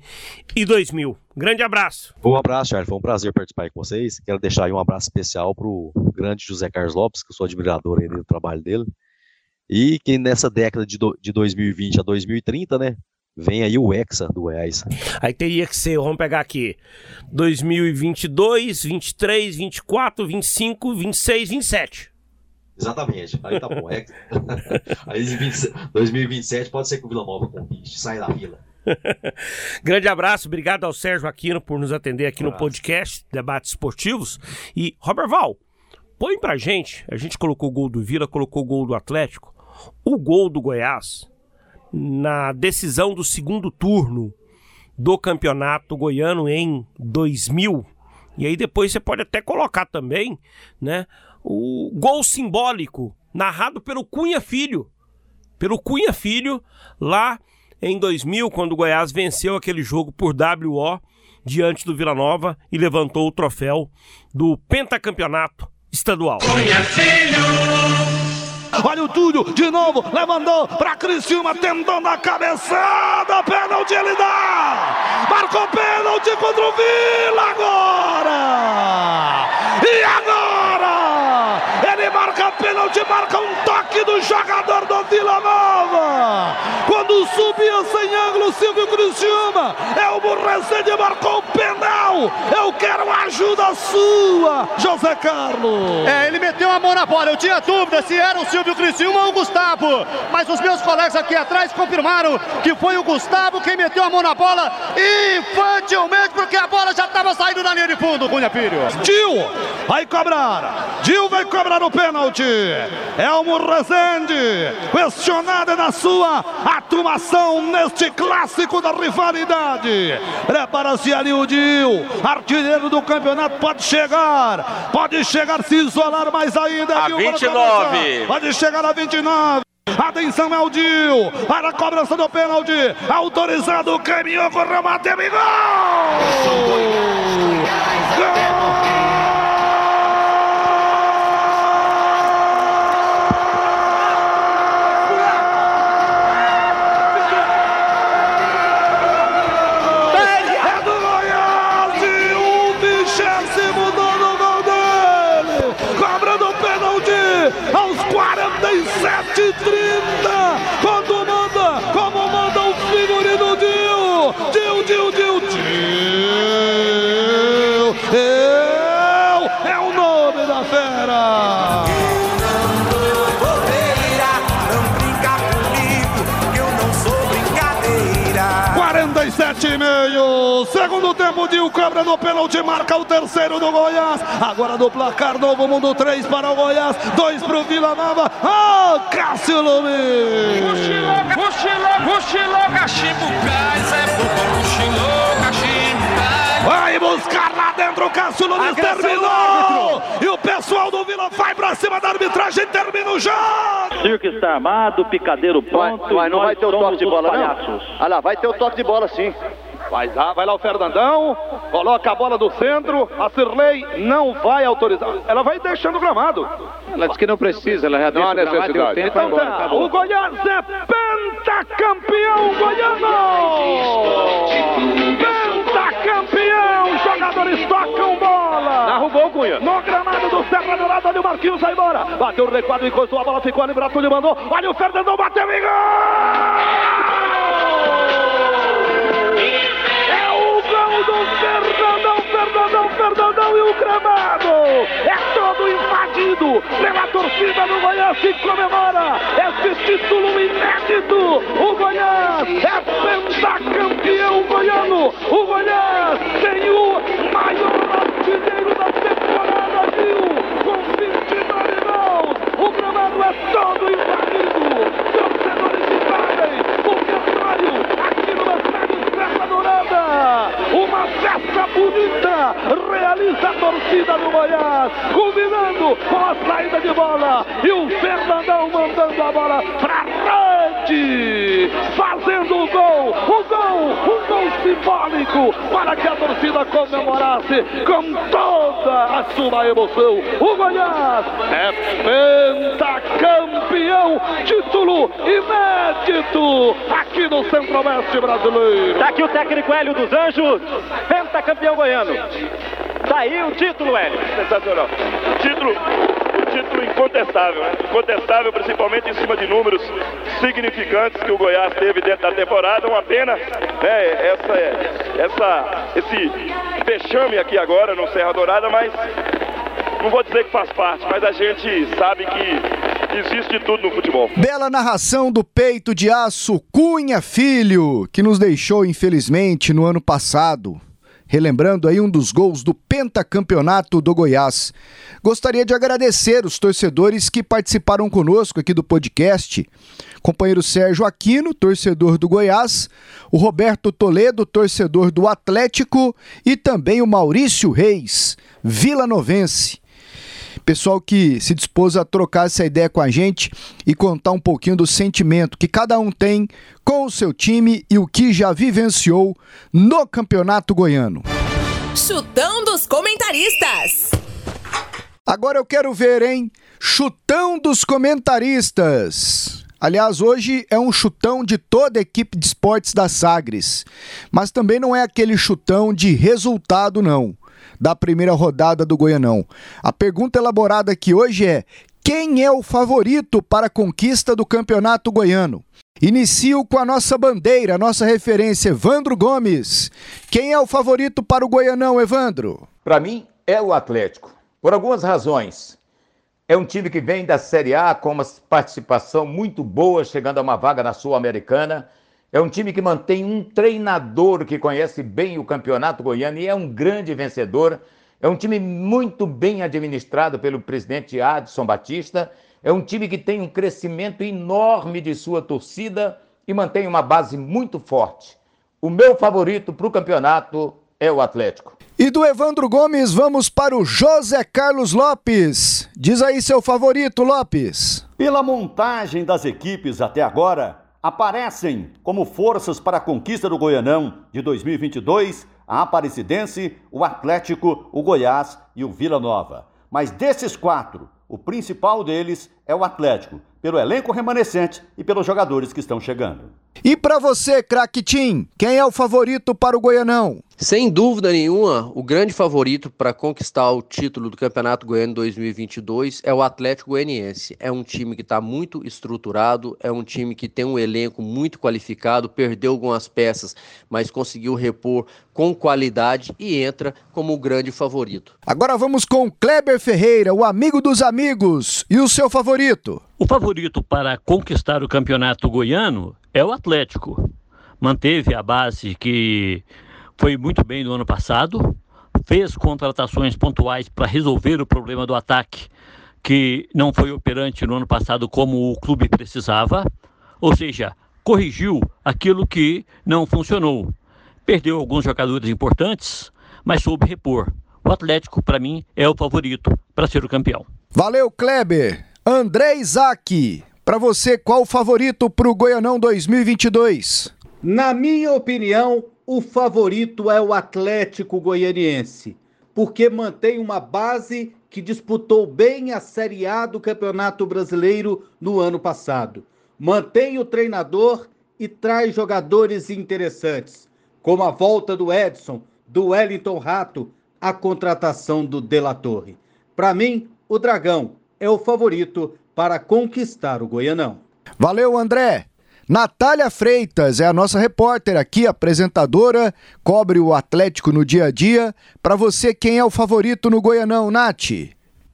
S5: e 2000. Grande abraço.
S10: Um abraço, Charles. Foi um prazer participar com vocês. Quero deixar aí um abraço especial para o grande José Carlos Lopes, que eu sou admirador do trabalho dele. E que nessa década de, do, de 2020 a 2030, né? Vem aí o Hexa do Goiás.
S5: Aí teria que ser, vamos pegar aqui, 2022, 23, 24, 25, 26, 27.
S10: Exatamente. Aí tá bom. É... Aí 2027 pode ser que o Vila Nova conquiste, sai da vila.
S5: Grande abraço, obrigado ao Sérgio Aquino por nos atender aqui no podcast Debates Esportivos. E, Robert Val, põe pra gente, a gente colocou o gol do Vila, colocou o gol do Atlético o gol do Goiás na decisão do segundo turno do campeonato goiano em 2000. E aí depois você pode até colocar também, né, o gol simbólico narrado pelo Cunha Filho, pelo Cunha Filho lá em 2000, quando o Goiás venceu aquele jogo por WO diante do Vila Nova e levantou o troféu do pentacampeonato estadual. Cunha Filho!
S8: Olha o Túlio, de novo, levantou para Criciúma, tentando a cabeçada, pênalti ele dá! Marcou pênalti contra o Vila agora! E agora? Pênalti, marca um toque do jogador do Vila Nova! Quando subia sem ângulo, Silvio Criciúma, é o Burrão
S11: Rezende marcou o penal. Eu quero ajuda sua, José Carlos.
S12: É, ele meteu a mão na bola. Eu tinha dúvida se era o Silvio Criciúma ou o Gustavo. Mas os meus colegas aqui atrás confirmaram que foi o Gustavo quem meteu a mão na bola infantilmente, porque a bola já estava saindo da linha de fundo, Cunha Filho.
S11: Dil vai cobrar. Dil vai cobrar o pênalti. Elmo Rezende, questionado na sua atuação neste clássico da rivalidade. Prepara-se ali o Dil, artilheiro do campeonato, pode chegar, pode chegar, se isolar mais ainda.
S13: A 29.
S11: Pode chegar a 29. Atenção, é o Dil. Para a cobrança do pênalti. Autorizado, caminhou, correu, bateu e gol! Gol! Segundo tempo, Dil cobra no pênalti, marca o terceiro do Goiás. Agora do placar novo mundo 3 para o Goiás, 2 para o Vila Nova. Ah, Cássio
S14: cachimbo cais, é cachimbo.
S11: Vai buscar lá dentro, Cássio
S14: do
S11: terminou. E o pessoal do Vila vai pra cima da arbitragem, termina o jogo.
S15: Circo está armado, picadeiro pronto.
S16: Vai, não vai ter o toque de bola,
S15: palhaços.
S16: não? Olha lá, vai ter o toque de bola sim.
S11: Vai lá, vai lá o Fernandão, coloca a bola do centro, a Cirlei não vai autorizar, ela vai deixando o gramado.
S16: Ela disse que não precisa, ela já
S11: Não
S16: deixa o gramado,
S11: necessidade.
S16: tempo, vai
S11: Então
S16: embora,
S11: tá, o Goiás é pentacampeão goiano! Pentacampeão! Jogadores tocam bola!
S16: Narra o Cunha.
S11: No gramado do Serra Dourada, olha o Marquinhos, vai embora! Bateu o recuado, encostou a bola, ficou ali, Bratulho mandou, olha o Fernandão, bateu e gol! Do Fernandão, Fernandão, Fernandão e o gramado é todo invadido pela torcida do Goiás que comemora esse título inédito. O Goiás é pentacampeão goiano. O Goiás tem o maior artilheiro da temporada, viu? Com 29 gols. O gramado é todo invadido. Torcedores invadem o no Serra Dourada. Uma festa bonita realiza a torcida do Goiás, combinando com a saída de bola e o Fernandão mandando a bola pra rede, fazendo o gol, o gol, um gol simbólico para que a torcida comemorasse com toda a sua emoção. O Goiás é pentacampeão, título inédito aqui no Centro-Oeste brasileiro.
S15: Tá aqui o técnico Hélio dos Anjos, pentacampeão goiano. Tá aí o título, Hélio.
S17: Sensacional. Título, o título incontestável, né? Incontestável, principalmente em cima de números significantes que o Goiás teve dentro da temporada. Uma pena, né? Essa, essa, esse vexame aqui agora no Serra Dourada, mas não vou dizer que faz parte, mas a gente sabe que existe tudo no futebol.
S4: Bela narração do peito de aço Cunha Filho, que nos deixou infelizmente no ano passado. Relembrando aí um dos gols do pentacampeonato do Goiás. Gostaria de agradecer os torcedores que participaram conosco aqui do podcast. Companheiro Sérgio Aquino, torcedor do Goiás, o Roberto Toledo, torcedor do Atlético e também o Maurício Reis, Vila Novense. Pessoal que se dispôs a trocar essa ideia com a gente e contar um pouquinho do sentimento que cada um tem com o seu time e o que já vivenciou no Campeonato Goiano.
S2: Chutão dos comentaristas.
S4: Agora eu quero ver, hein? Chutão dos comentaristas. Aliás, hoje é um chutão de toda a equipe de esportes da Sagres. Mas também não é aquele chutão de resultado, não. Da primeira rodada do Goianão. A pergunta elaborada aqui hoje é: quem é o favorito para a conquista do Campeonato Goiano? Inicio com a nossa bandeira, a nossa referência, Evandro Gomes. Quem é o favorito para o Goianão, Evandro?
S13: Para mim, é o Atlético. Por algumas razões. É um time que vem da Série A com uma participação muito boa, chegando a uma vaga na Sul-Americana. É um time que mantém um treinador que conhece bem o campeonato goiano e é um grande vencedor. É um time muito bem administrado pelo presidente Adson Batista. É um time que tem um crescimento enorme de sua torcida e mantém uma base muito forte. O meu favorito para o campeonato é o Atlético.
S4: E do Evandro Gomes, vamos para o José Carlos Lopes. Diz aí seu favorito, Lopes.
S18: Pela montagem das equipes até agora, aparecem como forças para a conquista do Goianão de 2022 a Aparecidense, o Atlético, o Goiás e o Vila Nova. Mas desses quatro, o principal deles é o Atlético, pelo elenco remanescente e pelos jogadores que estão chegando.
S4: E para você, craque Tim, quem é o favorito para o Goianão?
S19: Sem dúvida nenhuma, o grande favorito para conquistar o título do Campeonato Goiano 2022 é o Atlético Goianiense. É um time que está muito estruturado, é um time que tem um elenco muito qualificado, perdeu algumas peças, mas conseguiu repor com qualidade e entra como o grande favorito.
S4: Agora vamos com Kleber Ferreira, o amigo dos amigos. E o seu favorito?
S20: O favorito para conquistar o Campeonato Goiano é o Atlético. Manteve a base que foi muito bem no ano passado, fez contratações pontuais para resolver o problema do ataque, que não foi operante no ano passado como o clube precisava, ou seja, corrigiu aquilo que não funcionou. Perdeu alguns jogadores importantes, mas soube repor. O Atlético, para mim, é o favorito para ser o campeão.
S4: Valeu, Kleber! André Isaac, para você, qual o favorito para o Goianão 2022?
S21: Na minha opinião, o favorito é o Atlético Goianiense, porque mantém uma base que disputou bem a Série A do Campeonato Brasileiro no ano passado. Mantém o treinador e traz jogadores interessantes, como a volta do Edson, do Wellington Rato, a contratação do Dela Torre. Para mim, o Dragão é o favorito para conquistar o Goianão.
S4: Valeu, André! Natália Freitas é a nossa repórter aqui, apresentadora, cobre o Atlético no dia a dia. Para você, quem é o favorito no Goianão, Nath?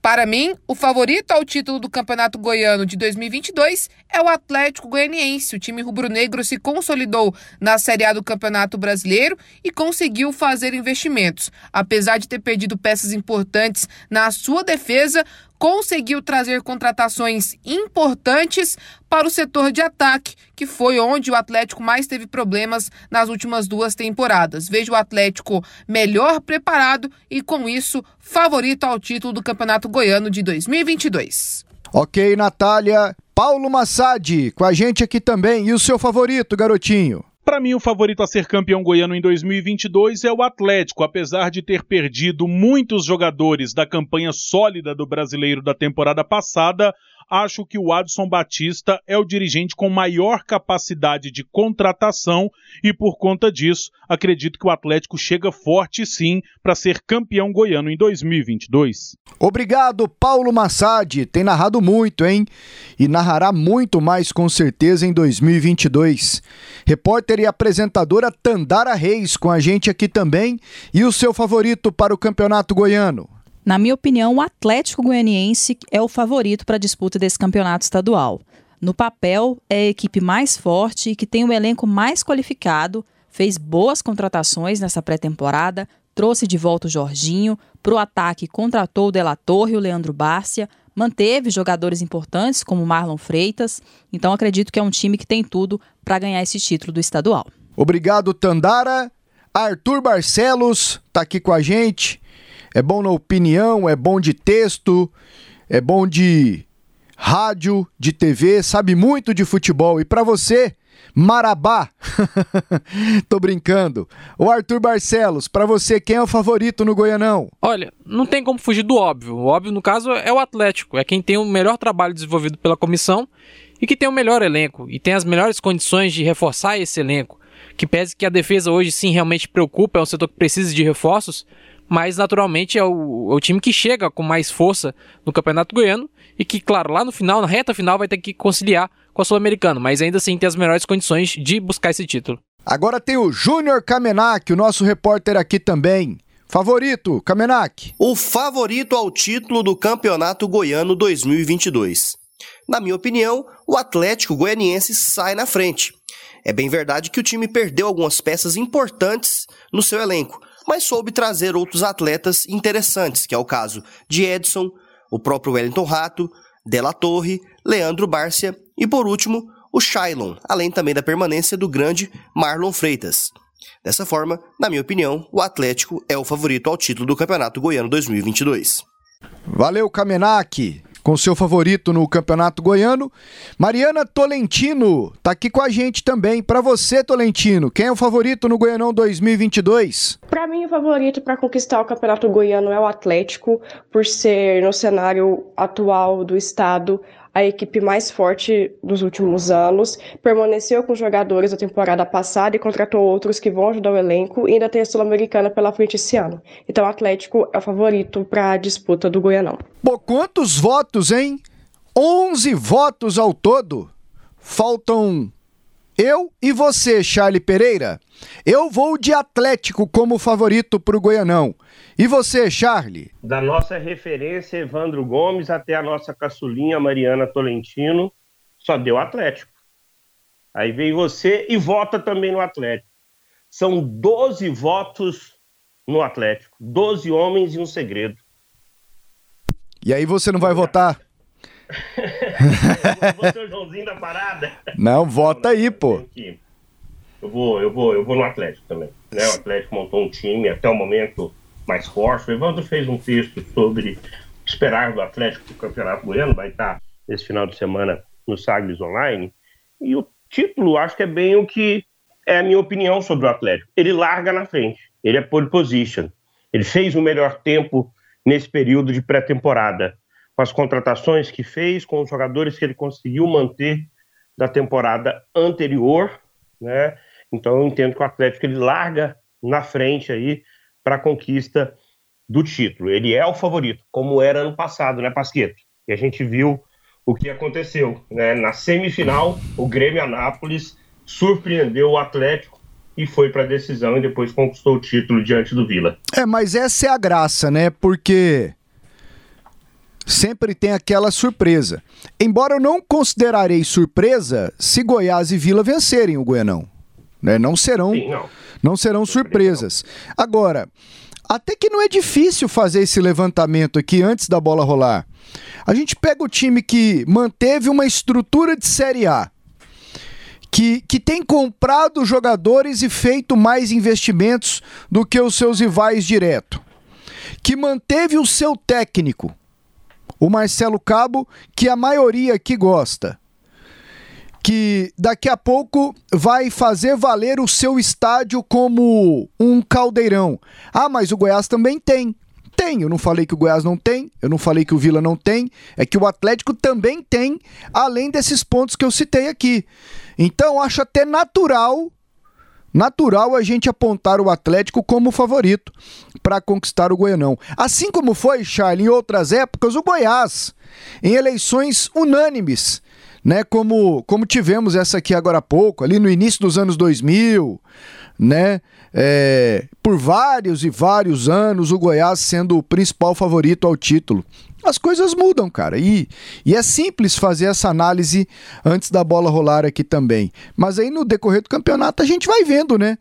S22: Para mim, o favorito ao título do Campeonato Goiano de 2022 é o Atlético Goianiense. O time rubro-negro se consolidou na Série A do Campeonato Brasileiro e conseguiu fazer investimentos. Apesar de ter perdido peças importantes na sua defesa, conseguiu trazer contratações importantes para o setor de ataque, que foi onde o Atlético mais teve problemas nas últimas duas temporadas. Vejo o Atlético melhor preparado e, com isso, favorito ao título do Campeonato Goiano de 2022.
S4: Ok, Natália. Paulo Massad, com a gente aqui também. E o seu favorito, garotinho?
S23: Para mim, o favorito a ser campeão goiano em 2022 é o Atlético, apesar de ter perdido muitos jogadores da campanha sólida do brasileiro da temporada passada. Acho que o Adson Batista é o dirigente com maior capacidade de contratação e, por conta disso, acredito que o Atlético chega forte sim para ser campeão goiano em 2022.
S4: Obrigado, Paulo Massad. Tem narrado muito, hein? E narrará muito mais com certeza em 2022. Repórter e apresentadora Tandara Reis com a gente aqui também. E o seu favorito para o Campeonato Goiano?
S24: Na minha opinião, o Atlético Goianiense é o favorito para a disputa desse campeonato estadual. No papel, é a equipe mais forte e que tem o elenco mais qualificado, fez boas contratações nessa pré-temporada, trouxe de volta o Jorginho, para o ataque contratou o Dela Torre e o Leandro Bárcia, manteve jogadores importantes como Marlon Freitas, então acredito que é um time que tem tudo para ganhar esse título do estadual.
S4: Obrigado, Tandara. Arthur Barcelos está aqui com a gente é bom na opinião, é bom de texto, é bom de rádio, de TV, sabe muito de futebol. E para você, Marabá. Tô brincando. O Arthur Barcelos, para você, quem é o favorito no Goianão?
S25: Olha, não tem como fugir do óbvio. O óbvio, no caso, é o Atlético. É quem tem o melhor trabalho desenvolvido pela comissão e que tem o melhor elenco e tem as melhores condições de reforçar esse elenco. Que pese que a defesa hoje sim realmente preocupa, é um setor que precisa de reforços, mas naturalmente é o, é o, time que chega com mais força no Campeonato Goiano e que, claro, lá no final, na reta final, vai ter que conciliar com a Sul-Americana, mas ainda assim tem as melhores condições de buscar esse título.
S4: Agora tem o Júnior Kamenak, o nosso repórter aqui também. Favorito, Kamenak?
S26: O favorito ao título do Campeonato Goiano 2022. Na minha opinião, o Atlético Goianiense sai na frente. É bem verdade que o time perdeu algumas peças importantes no seu elenco, mas soube trazer outros atletas interessantes, que é o caso de Edson, o próprio Wellington Rato, Della Torre, Leandro Bárcia e, por último, o Shailon, além também da permanência do grande Marlon Freitas. Dessa forma, na minha opinião, o Atlético é o favorito ao título do Campeonato Goiano 2022.
S4: Valeu, Kamenak! Com seu favorito no Campeonato Goiano. Mariana Tolentino tá aqui com a gente também. Para você, Tolentino, quem é o favorito no Goianão 2022?
S27: Para mim, o favorito para conquistar o Campeonato Goiano é o Atlético, por ser no cenário atual do estado a equipe mais forte dos últimos anos, permaneceu com jogadores da temporada passada e contratou outros que vão ajudar o elenco e ainda tem a Sul-Americana pela frente esse ano. Então o Atlético é o favorito para a disputa do Goianão.
S4: Pô, quantos votos, hein? 11 votos ao todo. Faltam eu e você, Charlie Pereira. Eu vou de Atlético como favorito para o Goianão. E você, Charlie?
S5: Da nossa referência, Evandro Gomes, até a nossa caçulinha, Mariana Tolentino, só deu Atlético. Aí vem você e vota também no Atlético. São 12 votos no Atlético. 12 homens e um segredo.
S4: E aí você não vai votar?
S5: você é o Joãozinho da parada?
S4: Não, vota aí, pô.
S5: Eu vou, eu vou, eu vou no Atlético também. Né? O Atlético montou um time até o momento mais forte. O Evandro fez um texto sobre esperar do Atlético do Campeonato Goiano, vai estar esse final de semana no Sagres Online. E o título, acho que é bem o que é a minha opinião sobre o Atlético. Ele larga na frente, ele é pole position. Ele fez o melhor tempo nesse período de pré-temporada, com as contratações que fez, com os jogadores que ele conseguiu manter da temporada anterior, né? Então eu entendo que o Atlético ele larga na frente aí para a conquista do título. Ele é o favorito, como era ano passado, né, Pasqueto? E a gente viu o que aconteceu. Né? Na semifinal, o Grêmio Anápolis surpreendeu o Atlético e foi para a decisão e depois conquistou o título diante do Vila.
S4: É, mas essa é a graça, né? Porque sempre tem aquela surpresa. Embora eu não considerarei surpresa se Goiás e Vila vencerem o Goianão. Né? Não serão Sim, não não serão surpresas. Agora, até que não é difícil fazer esse levantamento aqui antes da bola rolar. A gente pega o time que manteve uma estrutura de Série A, que, que tem comprado jogadores e feito mais investimentos do que os seus rivais direto, que manteve o seu técnico, o Marcelo Cabo, que a maioria aqui gosta que daqui a pouco vai fazer valer o seu estádio como um caldeirão. Ah, mas o Goiás também tem. Tem, eu não falei que o Goiás não tem, eu não falei que o Vila não tem, é que o Atlético também tem, além desses pontos que eu citei aqui. Então, acho até natural natural a gente apontar o Atlético como favorito para conquistar o Goianão. Assim como foi, Charlie, em outras épocas, o Goiás, em eleições unânimes né? Como, como tivemos essa aqui agora há pouco, ali no início dos anos 2000, né? É, por vários e vários anos, o Goiás sendo o principal favorito ao título. As coisas mudam, cara, e, e é simples fazer essa análise antes da bola rolar aqui também. Mas aí no decorrer do campeonato a gente vai vendo, né?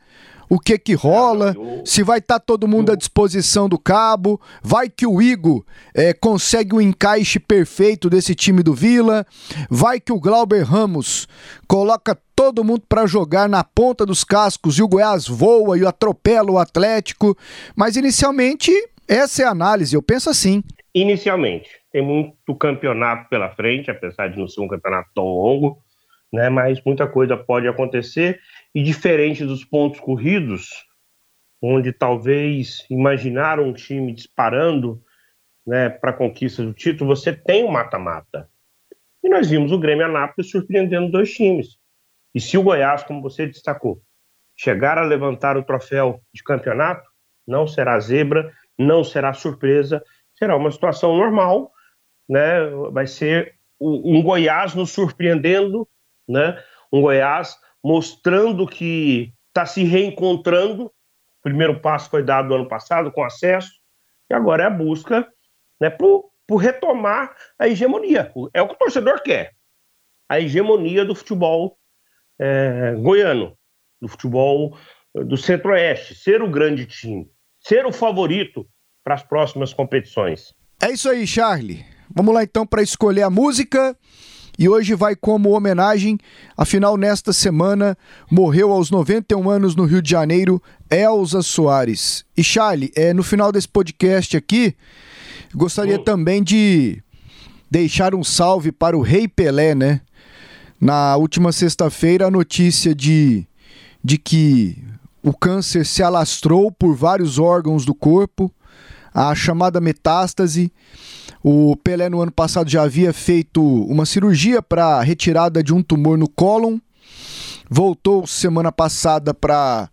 S4: o que que rola, se vai estar tá todo mundo à disposição do cabo, vai que o Igor é, consegue o um encaixe perfeito desse time do Vila, vai que o Glauber Ramos coloca todo mundo para jogar na ponta dos cascos e o Goiás voa e atropela o Atlético, mas inicialmente essa é a análise, eu penso assim.
S5: Inicialmente, tem muito campeonato pela frente, apesar de não ser um campeonato tão longo, né, mas muita coisa pode acontecer e diferente dos pontos corridos, onde talvez imaginar um time disparando né, para conquista do título, você tem o um mata-mata. E nós vimos o Grêmio Anápolis surpreendendo dois times. E se o Goiás, como você destacou, chegar a levantar o troféu de campeonato, não será zebra, não será surpresa, será uma situação normal, né? Vai ser um Goiás nos surpreendendo né? Um Goiás mostrando que está se reencontrando. O primeiro passo foi dado no ano passado com acesso, e agora é a busca né, por, por retomar a hegemonia. É o que o torcedor quer. A hegemonia do futebol é, goiano, do futebol do Centro-Oeste, ser o grande time, ser o favorito para as próximas competições.
S4: É isso aí, Charlie. Vamos lá então para escolher a música. E hoje vai como homenagem, afinal, nesta semana morreu aos 91 anos no Rio de Janeiro Elza Soares. E Charlie, é, no final desse podcast aqui, gostaria também de deixar um salve para o Rei Pelé, né? Na última sexta-feira, a notícia de, de que o câncer se alastrou por vários órgãos do corpo, a chamada metástase. O Pelé, no ano passado, já havia feito uma cirurgia para retirada de um tumor no cólon. Voltou semana passada para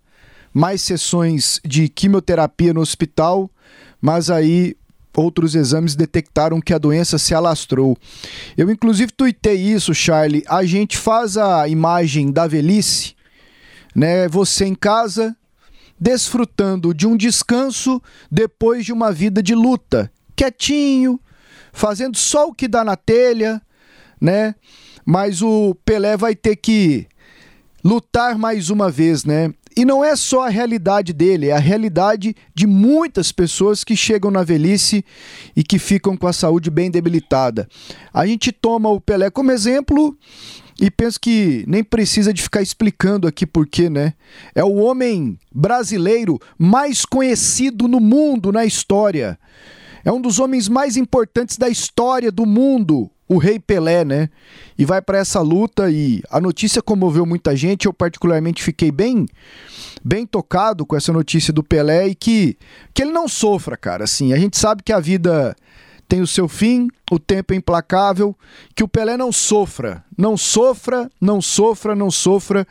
S4: mais sessões de quimioterapia no hospital, mas aí outros exames detectaram que a doença se alastrou. Eu, inclusive, tuitei isso, Charlie. A gente faz a imagem da velhice, né? Você em casa, desfrutando de um descanso depois de uma vida de luta, quietinho, fazendo só o que dá na telha, né? Mas o Pelé vai ter que lutar mais uma vez, né? E não é só a realidade dele, é a realidade de muitas pessoas que chegam na velhice e que ficam com a saúde bem debilitada. A gente toma o Pelé como exemplo e penso que nem precisa de ficar explicando aqui porquê, né? É o homem brasileiro mais conhecido no mundo, na história. É um dos homens mais importantes da história do mundo, o Rei Pelé, né? E vai para essa luta e a notícia comoveu muita gente. Eu particularmente fiquei bem bem tocado com essa notícia do Pelé e que que ele não sofra, cara. Assim, a gente sabe que a vida tem o seu fim, o tempo é implacável, que o Pelé não sofra, não sofra, não sofra, não sofra.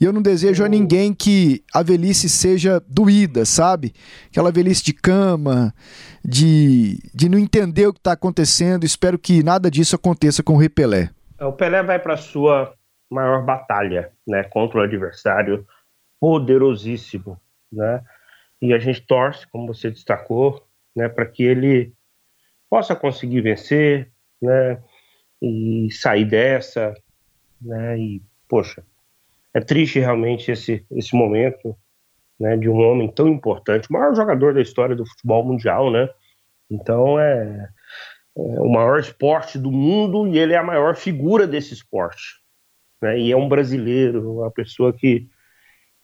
S4: E eu não desejo a ninguém que a velhice seja doída, sabe? Aquela velhice de cama, de, de não entender o que está acontecendo. Espero que nada disso aconteça com o Rei Pelé.
S5: O Pelé vai para sua maior batalha, né, contra o adversário poderosíssimo, né? E a gente torce, como você destacou, né, para que ele possa conseguir vencer, né? E sair dessa, né? E poxa, é triste realmente esse esse momento, né? De um homem tão importante, o maior jogador da história do futebol mundial, né? Então é, é o maior esporte do mundo e ele é a maior figura desse esporte, né? E é um brasileiro, uma pessoa que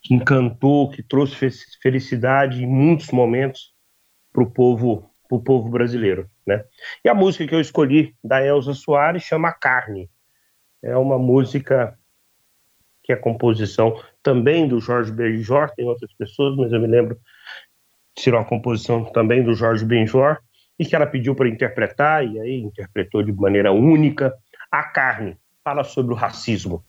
S5: que encantou, que trouxe felicidade em muitos momentos para o povo, povo brasileiro, né? E a música que eu escolhi da Elza Soares chama Carne. É uma música que é composição também do Jorge Benjor, tem outras pessoas, mas eu me lembro ser uma composição também do Jorge Benjor, e que ela pediu para interpretar, e aí interpretou de maneira única. A Carne fala sobre o racismo.